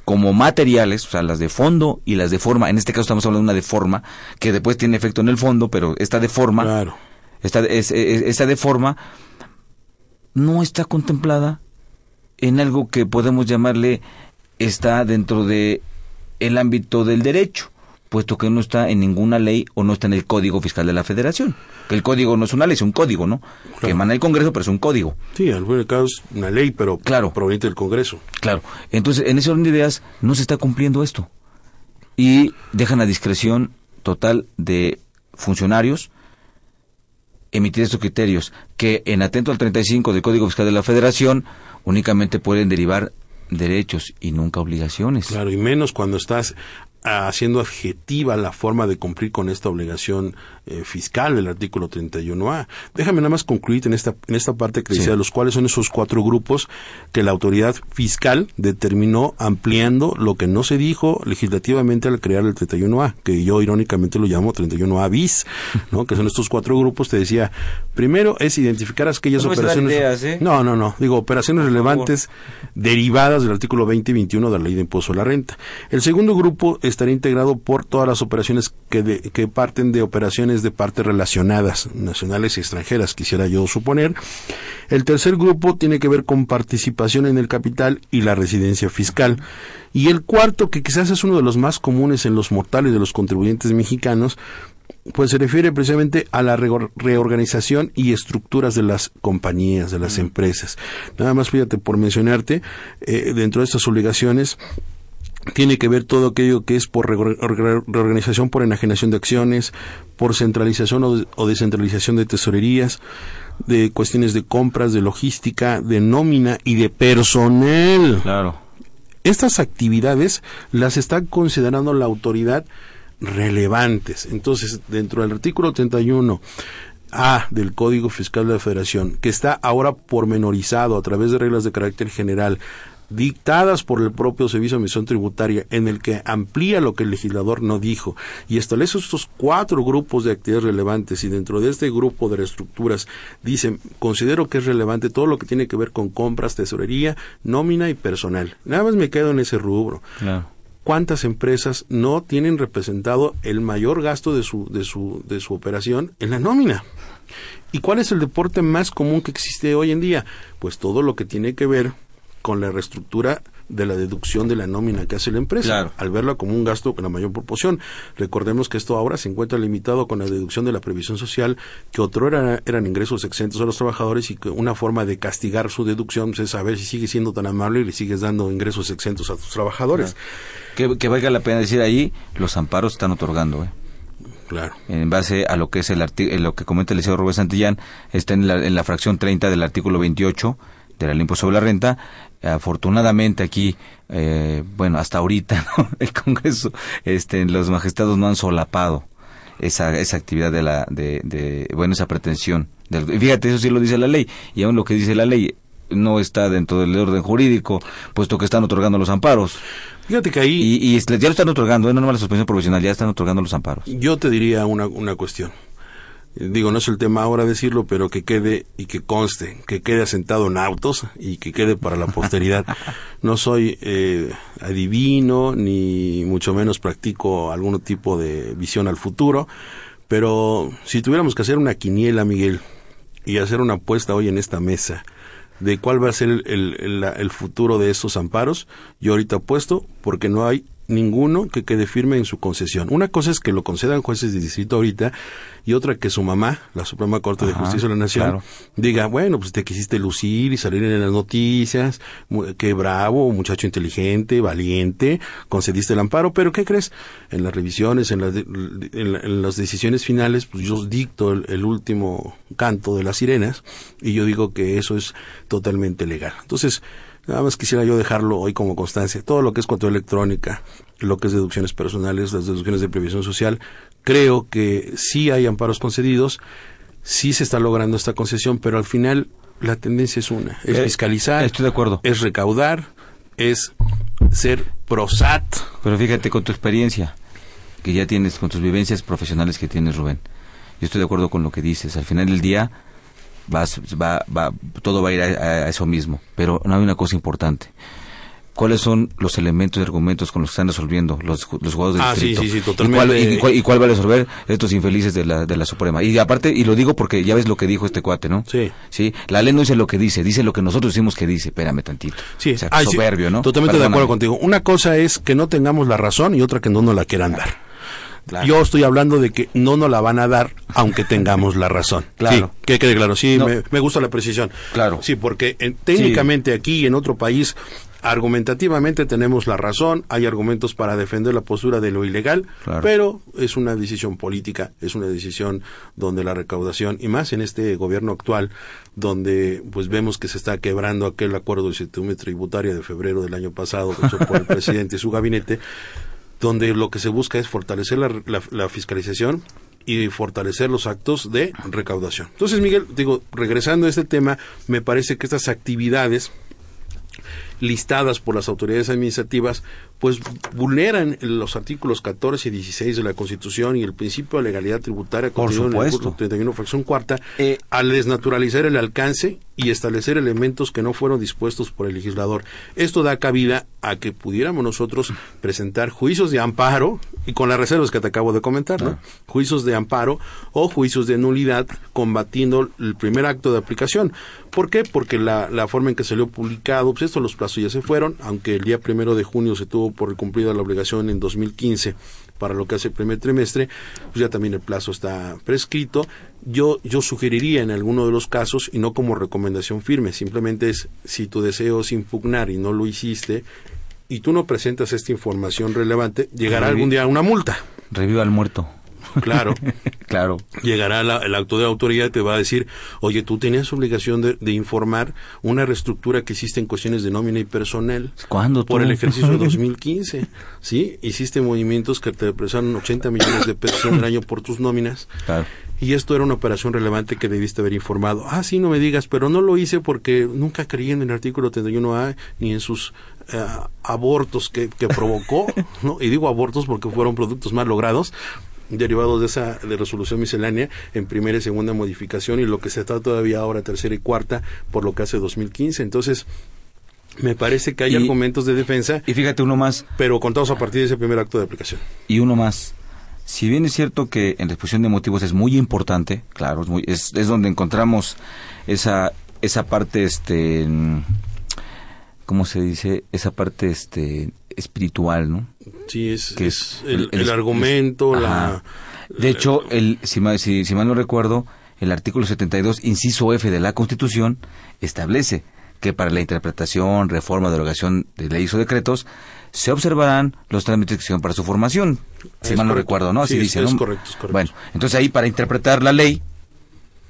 como materiales, o sea, las de fondo y las de forma. En este caso estamos hablando de una de forma que después tiene efecto en el fondo, pero esta de forma, Claro. esta, es- es- esta de forma no está contemplada en algo que podemos llamarle está dentro de el ámbito del derecho, puesto que no está en ninguna ley o no está en el Código Fiscal de la Federación. Que el código no es una ley, es un código, ¿no? Que emana el Congreso, pero es un código. Sí, al fin y es una ley, pero Claro. proveniente del Congreso. Claro. Entonces, en ese orden de ideas, no se está cumpliendo esto. Y dejan a discreción total de funcionarios emitir estos criterios, que en atento al 35 del Código Fiscal de la Federación, únicamente pueden derivar derechos y nunca obligaciones. Claro, y menos cuando estás haciendo adjetiva la forma de cumplir con esta obligación eh, fiscal del artículo 31A. Déjame nada más concluir en esta, en esta parte que Sí. decía, los cuales son esos cuatro grupos que la autoridad fiscal determinó ampliando lo que no se dijo legislativamente al crear el 31A, que yo irónicamente lo llamo 31A bis, ¿no? que son estos cuatro grupos, te decía, primero es identificar aquellas No operaciones... ideas, ¿eh? No, no, no, digo, operaciones relevantes derivadas del artículo 20 y 21 de la Ley de Impuesto a la Renta. El segundo grupo estará integrado por todas las operaciones que, de- que parten de operaciones de partes relacionadas, nacionales y extranjeras, quisiera yo suponer. El tercer grupo tiene que ver con participación en el capital y la residencia fiscal. Y el cuarto, que quizás es uno de los más comunes en los mortales de los contribuyentes mexicanos, pues se refiere precisamente a la reorganización y estructuras de las compañías, de las empresas. Nada más fíjate por mencionarte, eh, dentro de estas obligaciones tiene que ver todo aquello que es por reor- reor- reorganización por enajenación de acciones, por centralización o, de- o descentralización de tesorerías, de cuestiones de compras, de logística, de nómina y de personal. Claro. Estas actividades las está considerando la autoridad relevantes. Entonces, dentro del artículo 31 A del Código Fiscal de la Federación, que está ahora pormenorizado a través de reglas de carácter general, dictadas por el propio Servicio de Admisión Tributaria, en el que amplía lo que el legislador no dijo y establece estos cuatro grupos de actividades relevantes y dentro de este grupo de reestructuras dicen, considero que es relevante todo lo que tiene que ver con compras, tesorería, nómina y personal. Nada más me quedo en ese rubro Claro. cuántas empresas no tienen representado el mayor gasto de su, de su, de su operación en la nómina. ¿Y cuál es el deporte más común que existe hoy en día? Pues todo lo que tiene que ver con la reestructura de la deducción de la nómina que hace la empresa, Claro. al verla como un gasto con la mayor proporción. Recordemos que esto ahora se encuentra limitado con la deducción de la previsión social, que otro era, eran ingresos exentos a los trabajadores y que una forma de castigar su deducción pues, es saber si sigue siendo tan amable y le sigues dando ingresos exentos a tus trabajadores. Que, valga la pena decir ahí, los amparos están otorgando, ¿eh? Claro. En base a lo que es el lo que comenta el liceo Rubén Santillán, está en la, en la fracción 30 del artículo 28 del impuesto sobre la renta. Afortunadamente aquí, eh, bueno, hasta ahorita, el Congreso, este, los magistrados no han solapado esa, esa actividad de la, de, de bueno, esa pretensión. Del, fíjate, eso sí lo dice la ley, y aún lo que dice la ley no está dentro del orden jurídico, puesto que están otorgando los amparos. Fíjate que ahí... Y, y ya lo están otorgando, no nomás la suspensión provisional, ya están otorgando los amparos. Yo te diría una, una cuestión. Digo, no es el tema ahora decirlo, pero que quede y que conste, que quede asentado en autos y que quede para la posteridad. No soy eh, adivino, ni mucho menos practico algún tipo de visión al futuro, pero si tuviéramos que hacer una quiniela, Miguel, y hacer una apuesta hoy en esta mesa, de cuál va a ser el, el, futuro de esos amparos, yo ahorita apuesto porque no hay ninguno que quede firme en su concesión. Una cosa es que lo concedan jueces de distrito ahorita y otra que su mamá, la Suprema Corte de Justicia de la Nación, diga, bueno, pues te quisiste lucir y salir en las noticias, qué bravo, muchacho inteligente, valiente, concediste el amparo, pero ¿qué crees? En las revisiones, en, en, las decisiones finales, pues yo dicto el, último canto de las sirenas y yo digo que eso es totalmente legal. Entonces, Nada más quisiera yo dejarlo hoy como constancia. Todo lo que es cuanto electrónica, lo que es deducciones personales, las deducciones de previsión social, creo que sí hay amparos concedidos, sí se está logrando esta concesión, pero al final la tendencia es una, es eh, fiscalizar, estoy de acuerdo. es recaudar, es ser prosat. Pero fíjate con tu experiencia que ya tienes, con tus vivencias profesionales que tienes, Rubén. Yo estoy de acuerdo con lo que dices. Al final del día, vas, va, va, todo va a ir a eso mismo. Pero no hay una cosa importante cuáles son los elementos y argumentos con los que están resolviendo los, los jugadores del ah, distrito. Sí, sí, sí, totalmente. ¿Y cuál, va a resolver estos infelices de la, de la Suprema? Y aparte, y lo digo porque ya ves lo que dijo este cuate, ¿no? Sí. Sí, la ley no dice lo que dice, dice lo que nosotros decimos que dice. Espérame tantito. Sí, o sea, soberbio, ¿no? Totalmente de acuerdo contigo. Una cosa es que no tengamos la razón y otra que no nos la quieran dar. Yo estoy hablando de que no nos la van a dar aunque tengamos la razón. Claro. Sí, que quede claro. Sí, me, me, gusta la precisión. Claro. Sí, porque eh, técnicamente aquí en otro país argumentativamente tenemos la razón, hay argumentos para defender la postura de lo ilegal, pero es una decisión política, es una decisión donde la recaudación, y más en este gobierno actual, donde pues vemos que se está quebrando aquel acuerdo de certidumbre tributaria de febrero del año pasado hecho por el presidente y su gabinete, donde lo que se busca es fortalecer la, la fiscalización y fortalecer los actos de recaudación. Entonces, Miguel, digo, regresando a este tema, me parece que estas actividades listadas por las autoridades administrativas, pues vulneran los artículos 14 y 16 de la Constitución y el principio de legalidad tributaria contenido en el 31 fracción cuarta, eh, al desnaturalizar el alcance y establecer elementos que no fueron dispuestos por el legislador. Esto da cabida a que pudiéramos nosotros presentar juicios de amparo, y con las reservas que te acabo de comentar, ¿no? Ah. Juicios de amparo o juicios de nulidad combatiendo el primer acto de aplicación. ¿Por qué? Porque la, la forma en que ha publicado, pues esto los plazos ya se fueron, aunque el día primero de junio se tuvo por cumplida la obligación en 2015 para lo que hace el primer trimestre, pues ya también el plazo está prescrito. Yo, yo sugeriría en alguno de los casos, y no como recomendación firme, simplemente es si tu deseo es impugnar y no lo hiciste, y tú no presentas esta información relevante, llegará algún día una multa. Reviva al muerto. Claro. claro. Llegará el acto de autoridad y te va a decir, oye, tú tenías obligación de, informar una reestructura que hiciste en cuestiones de nómina y personal. ¿Cuándo? Por el ejercicio 2015. ¿Sí? Hiciste movimientos que te prestaron 80 millones de pesos en el año por tus nóminas. Claro. Y esto era una operación relevante que debiste haber informado. Ah, sí, no me digas, pero no lo hice porque nunca creí en el artículo 31A ni en sus eh, abortos que, que provocó, ¿no? Y digo abortos porque fueron productos mal logrados, derivados de esa de resolución miscelánea en primera y segunda modificación y lo que se está todavía ahora tercera y cuarta por lo que hace 2015. Entonces, me parece que hay argumentos de defensa. Y fíjate uno más. Pero contados a partir de ese primer acto de aplicación. Y uno más. Si bien es cierto que en la exposición de motivos es muy importante, claro, es, muy, es, es donde encontramos esa, esa parte, este, ¿cómo se dice? Esa parte, este, espiritual, ¿no? Sí, es, que es, el, argumento, la... De hecho, el, si, mal, si, mal no recuerdo, el artículo 72, inciso F de la Constitución, establece que para la interpretación, reforma, derogación de leyes o decretos, se observarán los trámites que se para su formación. Si mal no recuerdo, ¿no? Así dice, es correcto, es correcto. Bueno, entonces ahí para interpretar la ley,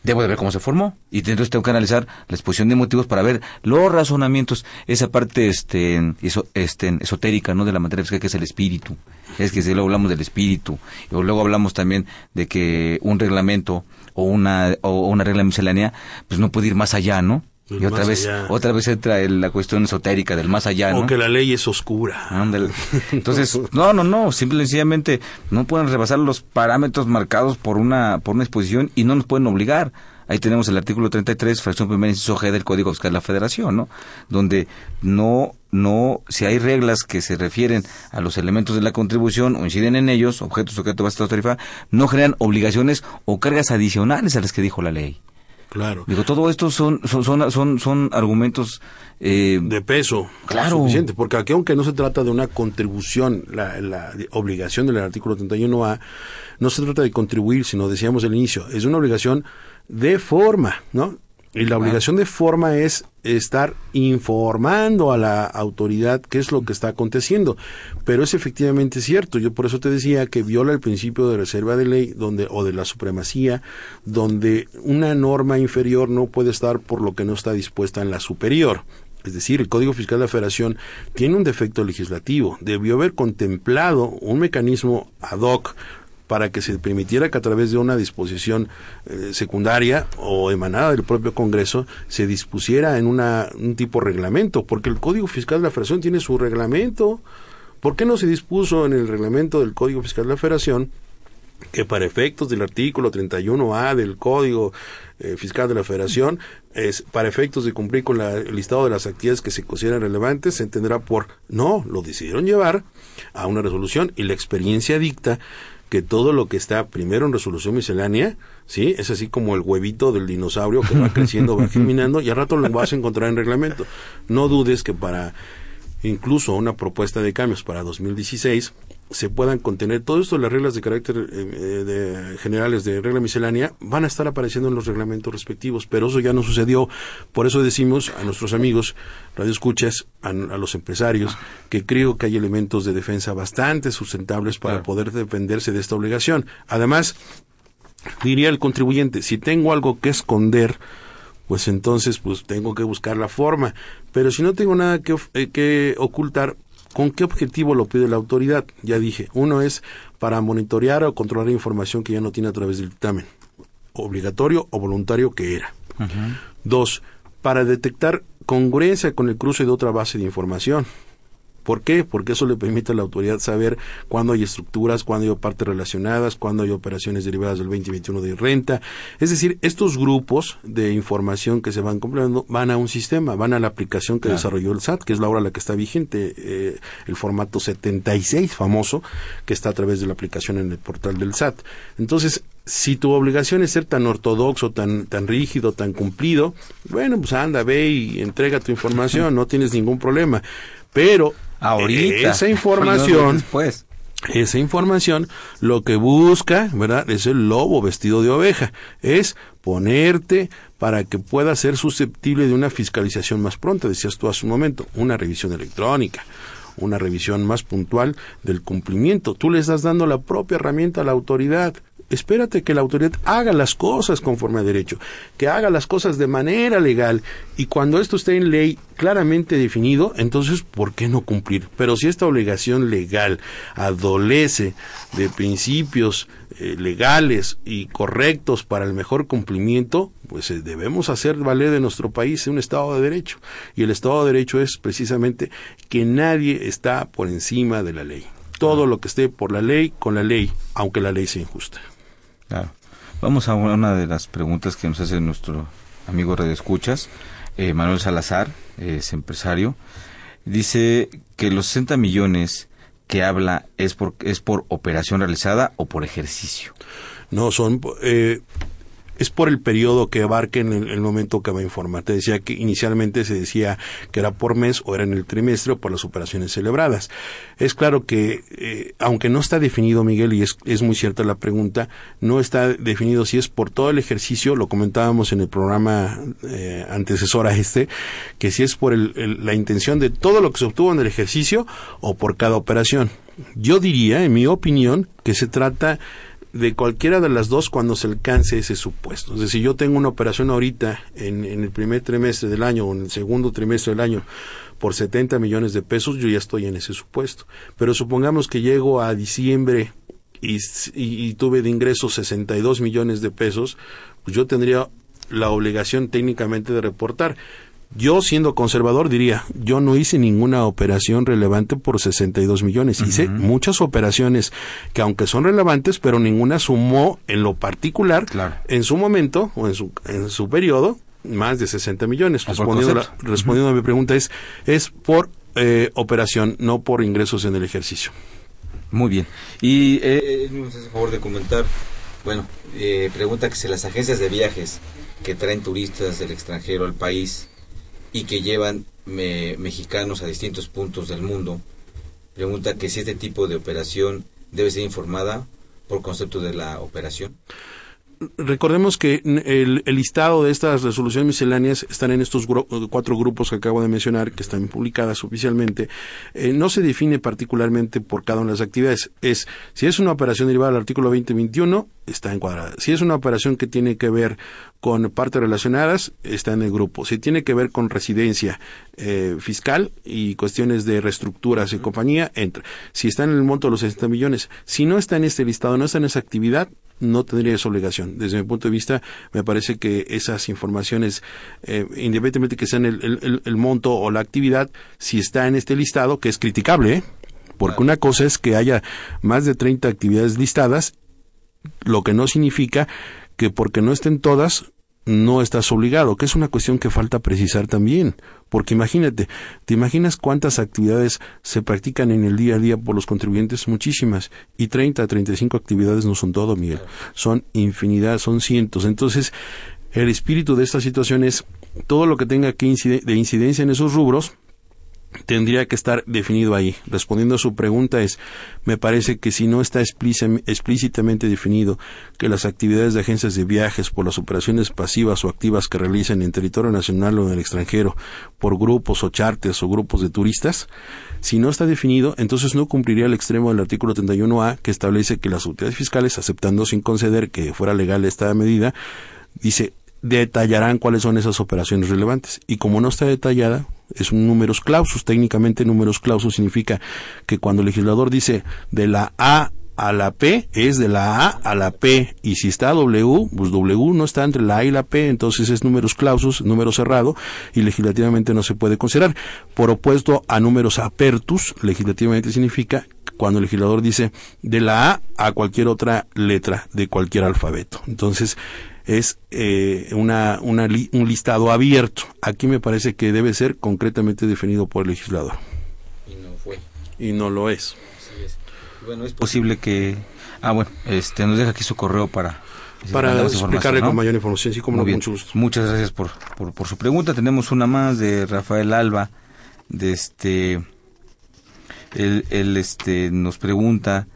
debo de ver cómo se formó y entonces tengo que analizar la exposición de motivos para ver los razonamientos, esa parte este, este esotérica, ¿no? De la materia fiscal que es el espíritu. Es que si luego hablamos del espíritu y luego hablamos también de que un reglamento o una o una regla miscelánea pues no puede ir más allá, ¿no? Y otra vez, otra vez entra la cuestión esotérica del más allá, ¿no? O que la ley es oscura. Entonces, no, no, no, simple y sencillamente no pueden rebasar los parámetros marcados por una, por una exposición y no nos pueden obligar. Ahí tenemos el artículo 33, fracción primera inciso G del Código Fiscal de la Federación, ¿no? Donde no, no, si hay reglas que se refieren a los elementos de la contribución o inciden en ellos, objetos, objetos, base, tarifa, no crean obligaciones o cargas adicionales a las que dijo la ley. Claro. Digo, todo esto son, son, son, son, son argumentos eh, de peso. Claro. Suficiente, porque aquí, aunque no se trata de una contribución, la, la obligación del artículo 31A, no se trata de contribuir, sino decíamos al inicio, es una obligación de forma, ¿no? Y la obligación de forma es estar informando a la autoridad qué es lo que está aconteciendo. Pero es efectivamente cierto. Yo por eso te decía que viola el principio de reserva de ley donde, o de la supremacía, donde una norma inferior no puede estar por lo que no está dispuesta en la superior. Es decir, el Código Fiscal de la Federación tiene un defecto legislativo. Debió haber contemplado un mecanismo ad hoc para que se permitiera que a través de una disposición eh, secundaria o emanada del propio Congreso se dispusiera en una, un tipo de reglamento, porque el Código Fiscal de la Federación tiene su reglamento. ¿Por qué no se dispuso en el reglamento del Código Fiscal de la Federación que para efectos del artículo 31A del Código eh, Fiscal de la Federación, es para efectos de cumplir con el listado de las actividades que se consideran relevantes, se entenderá por no, lo decidieron llevar a una resolución y la experiencia dicta que todo lo que está primero en resolución miscelánea, ¿sí? Es así como el huevito del dinosaurio que va creciendo, va germinando y al rato lo vas a encontrar en reglamento. No dudes que para incluso una propuesta de cambios para 2016 se puedan contener todo esto, las reglas de carácter eh, eh, de, generales de regla miscelánea van a estar apareciendo en los reglamentos respectivos, pero eso ya no sucedió. Por eso decimos a nuestros amigos radioescuchas, a, a los empresarios, que creo que hay elementos de defensa bastante sustentables para poder defenderse de esta obligación. Además, diría el contribuyente, si tengo algo que esconder, pues entonces pues tengo que buscar la forma. Pero si no tengo nada que, eh, que ocultar, ¿Con qué objetivo lo pide la autoridad? Ya dije, uno es para monitorear o controlar información que ya no tiene a través del dictamen, obligatorio o voluntario que era. Dos, para detectar congruencia con el cruce de otra base de información. ¿Por qué? Porque eso le permite a la autoridad saber cuándo hay estructuras, cuándo hay partes relacionadas, cuándo hay operaciones derivadas del 2021 de renta. Es decir, estos grupos de información que se van completando van a un sistema, van a la aplicación que desarrolló el SAT, que es la hora la que está vigente, eh, el formato 76 famoso, que está a través de la aplicación en el portal del SAT. Entonces, si tu obligación es ser tan ortodoxo, tan, tan rígido, tan cumplido, bueno, pues anda, ve y entrega tu información, no tienes ningún problema. Pero Ahorita. Esa información. pues Esa información lo que busca, ¿verdad? Es el lobo vestido de oveja. Es ponerte para que pueda ser susceptible de una fiscalización más pronta, decías tú hace un momento, una revisión electrónica, una revisión más puntual del cumplimiento. Tú le estás dando la propia herramienta a la autoridad espérate que la autoridad haga las cosas conforme a derecho, que haga las cosas de manera legal y cuando esto esté en ley claramente definido, entonces, ¿por qué no cumplir? Pero si esta obligación legal adolece de principios eh, legales y correctos para el mejor cumplimiento, pues eh, debemos hacer valer de nuestro país un Estado de Derecho. Y el Estado de Derecho es precisamente que nadie está por encima de la ley. Todo lo que esté por la ley, con la ley, aunque la ley sea injusta. Claro. Vamos a una de las preguntas que nos hace nuestro amigo Radio Escuchas, eh, Manuel Salazar, es empresario. Dice que los 60 millones que habla es por, es por operación realizada o por ejercicio. No, son... Eh, es por el periodo que abarque en el, momento que va a informar. Te decía que inicialmente se decía que era por mes o era en el trimestre o por las operaciones celebradas. Es claro que, eh, aunque no está definido, Miguel, y es, muy cierta la pregunta, no está definido si es por todo el ejercicio, lo comentábamos en el programa eh, antecesor a este, que si es por la intención de todo lo que se obtuvo en el ejercicio o por cada operación. Yo diría, en mi opinión, que se trata de cualquiera de las dos cuando se alcance ese supuesto. Es decir, yo tengo una operación ahorita en, el primer trimestre del año o en el segundo trimestre del año por 70 millones de pesos, yo ya estoy en ese supuesto. Pero supongamos que llego a diciembre y, y, tuve de ingresos 62 millones de pesos, pues yo tendría la obligación técnicamente de reportar. Yo, siendo conservador, diría, yo no hice ninguna operación relevante por 62 millones. Hice muchas operaciones que, aunque son relevantes, pero ninguna sumó en lo particular, en su momento o en su, en su periodo, más de 60 millones. Respondiendo, a, respondiendo a mi pregunta, es, es por eh, operación, no por ingresos en el ejercicio. Muy bien. Y eh, nos hace favor de comentar, bueno, eh, pregunta que si las agencias de viajes que traen turistas del extranjero al país y que llevan mexicanos a distintos puntos del mundo. Pregunta que si este tipo de operación debe ser informada por concepto de la operación recordemos que el, listado de estas resoluciones misceláneas están en estos cuatro grupos que acabo de mencionar, que están publicadas oficialmente. Eh, no se define particularmente por cada una de las actividades. Es, si es una operación derivada del artículo 2021, está encuadrada. Si es una operación que tiene que ver con partes relacionadas, está en el grupo. Si tiene que ver con residencia eh, fiscal y cuestiones de reestructuras y compañía, entra. Si está en el monto de los 60 millones, si no está en este listado, no está en esa actividad, no tendría esa obligación. Desde mi punto de vista, me parece que esas informaciones, eh, independientemente que sean el, el, monto o la actividad, si está en este listado, que es criticable, ¿eh? porque una cosa es que haya más de 30 actividades listadas, lo que no significa que porque no estén todas, no estás obligado, que es una cuestión que falta precisar también, porque imagínate, ¿te imaginas cuántas actividades se practican en el día a día por los contribuyentes? Muchísimas, y 30 a 35 actividades no son todo, Miguel, son infinidad, son cientos. Entonces, el espíritu de esta situación es todo lo que tenga que de incidencia en esos rubros, tendría que estar definido ahí. Respondiendo a su pregunta es, me parece que si no está explícitamente definido que las actividades de agencias de viajes por las operaciones pasivas o activas que realicen en territorio nacional o en el extranjero por grupos o charters o grupos de turistas, si no está definido, entonces no cumpliría el extremo del artículo 31A que establece que las autoridades fiscales, aceptando sin conceder que fuera legal esta medida, dice detallarán cuáles son esas operaciones relevantes. Y como no está detallada, es un números clausus. Técnicamente números clausus significa que cuando el legislador dice de la A a la P es de la A a la P y si está W, pues W no está entre la A y la P, entonces es números clausus, número cerrado y legislativamente no se puede considerar. Por opuesto a números apertus, legislativamente significa cuando el legislador dice de la A a cualquier otra letra de cualquier alfabeto. Entonces, es eh, una, un listado abierto. Aquí me parece que debe ser concretamente definido por el legislador. Y no fue. Y no lo es. Bueno, es posible que... Ah, bueno, este, nos deja aquí su correo para... Para explicarle con mayor información, sí, como no, mucho gusto. Muchas gracias por, por, su pregunta. Tenemos una más de Rafael Alba, de este... Él, él este, nos pregunta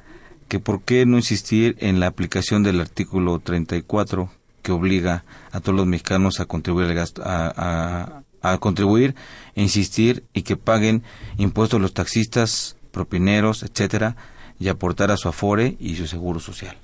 que por qué no insistir en la aplicación del artículo 34 que obliga a todos los mexicanos a contribuir al gasto, a, a, contribuir, e insistir y que paguen impuestos los taxistas, propineros, etcétera, y aportar a su afore y su seguro social.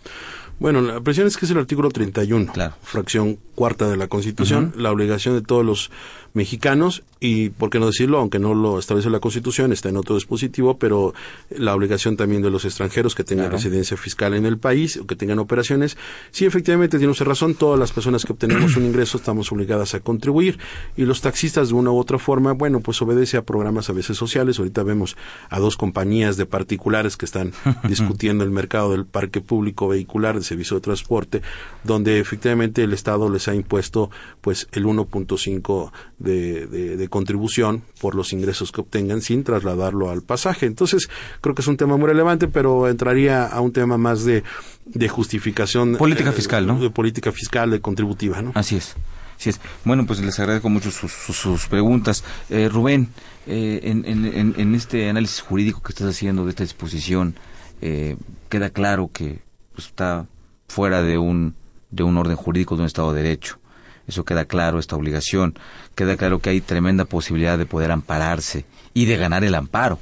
Bueno, la presión es que es el artículo 31, fracción cuarta de la Constitución, la obligación de todos los mexicanos y, por qué no decirlo, aunque no lo establece la Constitución, está en otro dispositivo, pero la obligación también de los extranjeros que tengan residencia fiscal en el país o que tengan operaciones. Sí, efectivamente, tiene usted razón, todas las personas que obtenemos un ingreso estamos obligadas a contribuir y los taxistas de una u otra forma, bueno, pues obedece a programas a veces sociales. Ahorita vemos a dos compañías de particulares que están discutiendo el mercado del parque público vehicular de Servicio de Transporte, donde efectivamente el Estado les ha impuesto pues el 1.5 de, de, de contribución por los ingresos que obtengan sin trasladarlo al pasaje. Entonces, creo que es un tema muy relevante, pero entraría a un tema más de, de justificación. Política fiscal, ¿no? De política fiscal, de contributiva, ¿no? Así es. Así es. Bueno, pues les agradezco mucho sus, sus, sus preguntas. Eh, Rubén, eh, en, en, en, este análisis jurídico que estás haciendo de esta disposición, eh, queda claro que pues, está fuera de un, de un orden jurídico de un Estado de Derecho. Eso queda claro, esta obligación. Queda claro que hay tremenda posibilidad de poder ampararse y de ganar el amparo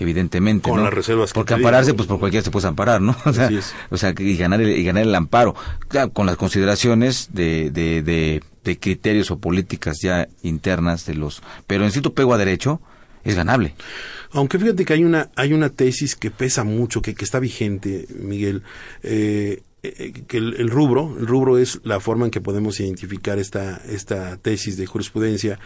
evidentemente. Con las reservas Porque ampararse, pues por cualquiera se puede amparar, ¿no? O sea, o sea y, ganar el, y ganar el amparo. Claro, con las consideraciones de, de, de, de, criterios o políticas ya internas de los. Pero en cierto pego a derecho, es ganable. Aunque fíjate que hay una, hay una tesis que pesa mucho, que, que está vigente, Miguel. Eh, que el, el, rubro, el rubro es la forma en que podemos identificar esta, esta tesis de jurisprudencia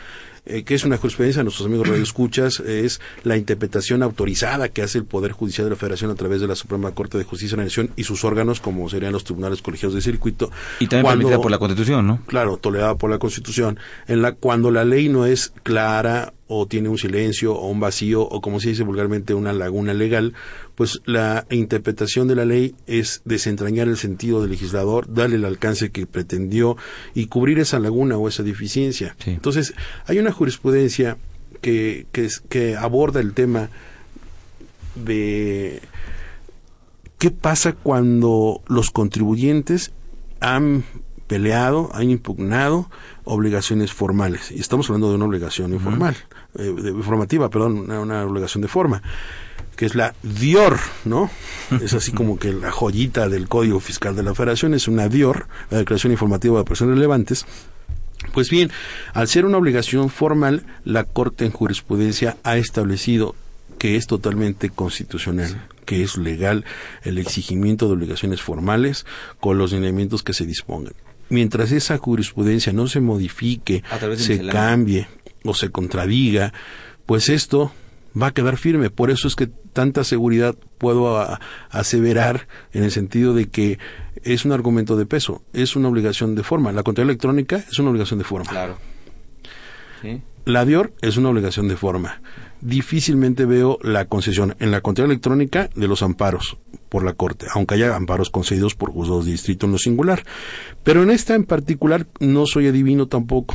eh, que es una jurisprudencia, nuestros amigos radioescuchas, es la interpretación autorizada que hace el Poder Judicial de la Federación a través de la Suprema Corte de Justicia de la Nación y sus órganos, como serían los tribunales colegiados de circuito. Y también cuando, permitida por la Constitución, ¿no? Claro, tolerada por la Constitución, en la cuando la ley no es clara o tiene un silencio o un vacío o como se dice vulgarmente una laguna legal, pues la interpretación de la ley es desentrañar el sentido del legislador, darle el alcance que pretendió y cubrir esa laguna o esa deficiencia. Sí. Entonces, hay una jurisprudencia que, que, que aborda el tema de qué pasa cuando los contribuyentes han peleado, han impugnado obligaciones formales. Y estamos hablando de una obligación informal, uh -huh. eh, de, formativa, perdón, una, una, obligación de forma, que es la DIOR, ¿no? es así como que la joyita del Código Fiscal de la Federación, es una DIOR, la Declaración Informativa de Personas Relevantes. Pues bien, al ser una obligación formal, la Corte en jurisprudencia ha establecido que es totalmente constitucional, que es legal el exigimiento de obligaciones formales con los lineamientos que se dispongan mientras esa jurisprudencia no se modifique, se cambie o se contradiga, pues esto va a quedar firme. Por eso es que tanta seguridad puedo a, aseverar en el sentido de que es un argumento de peso, es una obligación de forma. La contabilidad electrónica es una obligación de forma. Claro. ¿Sí? La DIOR es una obligación de forma. Difícilmente veo la concesión en la contabilidad electrónica de los amparos por la Corte, aunque haya amparos concedidos por juzgados de distrito en lo singular. Pero en esta en particular no soy adivino tampoco,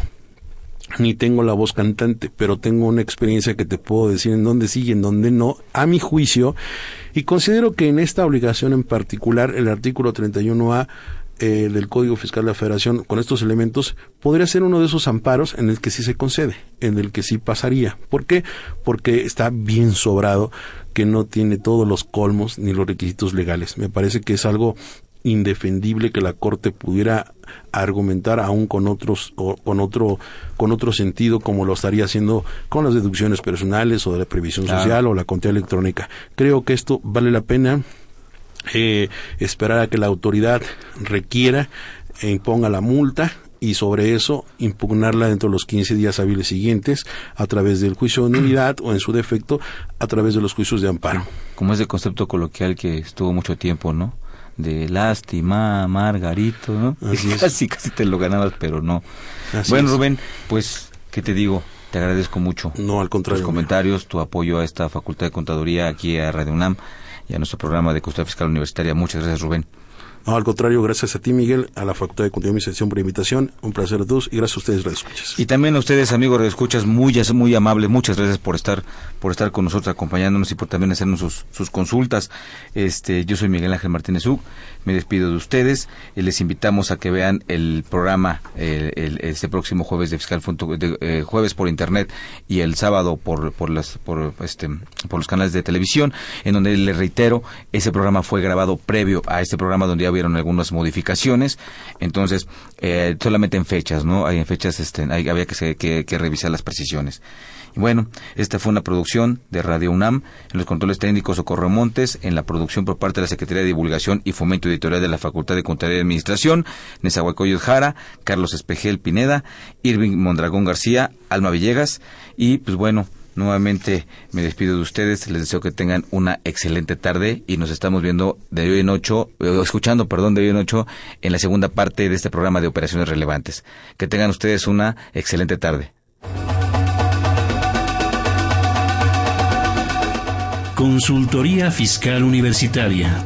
ni tengo la voz cantante, pero tengo una experiencia que te puedo decir en dónde sí y en dónde no, a mi juicio, y considero que en esta obligación en particular, el artículo 31A eh, del Código Fiscal de la Federación con estos elementos podría ser uno de esos amparos en el que sí se concede, en el que sí pasaría. ¿Por qué? Porque está bien sobrado, que no tiene todos los colmos ni los requisitos legales. Me parece que es algo indefendible que la corte pudiera argumentar aún con otros o con otro con otro sentido como lo estaría haciendo con las deducciones personales o de la previsión claro. social o la contabilidad electrónica creo que esto vale la pena eh, esperar a que la autoridad requiera e imponga la multa y sobre eso impugnarla dentro de los 15 días hábiles siguientes a través del juicio de nulidad o en su defecto a través de los juicios de amparo. Como ese concepto coloquial que estuvo mucho tiempo, ¿no? De lástima, Margarito, ¿no? Así es. Casi, casi te lo ganabas, pero no. Así bueno, es. Rubén, pues, ¿qué te digo? Te agradezco mucho. No, al contrario. Tus comentarios, tu apoyo a esta Facultad de Contaduría aquí a Radio UNAM y a nuestro programa de Custodia Fiscal Universitaria. Muchas gracias, Rubén. No, al contrario, gracias a ti, Miguel, a la Facultad de Contaduría y Administración por invitación. Un placer a todos y gracias a ustedes, Escuchas. Y también a ustedes, amigos de Escuchas, muy, muy amables. Muchas gracias por estar, por estar con nosotros, acompañándonos y por también hacernos sus, consultas. Este, yo soy Miguel Ángel Martínez Uc. Me despido de ustedes. y les invitamos a que vean el programa el, este próximo jueves de Fiscal de, eh, jueves por internet y el sábado por por las por este por los canales de televisión en donde les reitero ese programa fue grabado previo a este programa donde ya algunas modificaciones. Entonces eh, solamente en fechas no hay en fechas este hay, había que, revisar las precisiones. Bueno, esta fue una producción de Radio UNAM, en los controles técnicos Socorro Montes, en la producción por parte de la Secretaría de Divulgación y Fomento Editorial de la Facultad de Contaduría y Administración, Nezahualcóyotl Jara, Carlos Espejel Pineda, Irving Mondragón García, Alma Villegas, y pues bueno, Nuevamente me despido de ustedes, les deseo que tengan una excelente tarde y nos estamos viendo de hoy en ocho, eh, escuchando, perdón, de hoy en ocho en la segunda parte de este programa de operaciones relevantes. Que tengan ustedes una excelente tarde. Consultoría Fiscal Universitaria.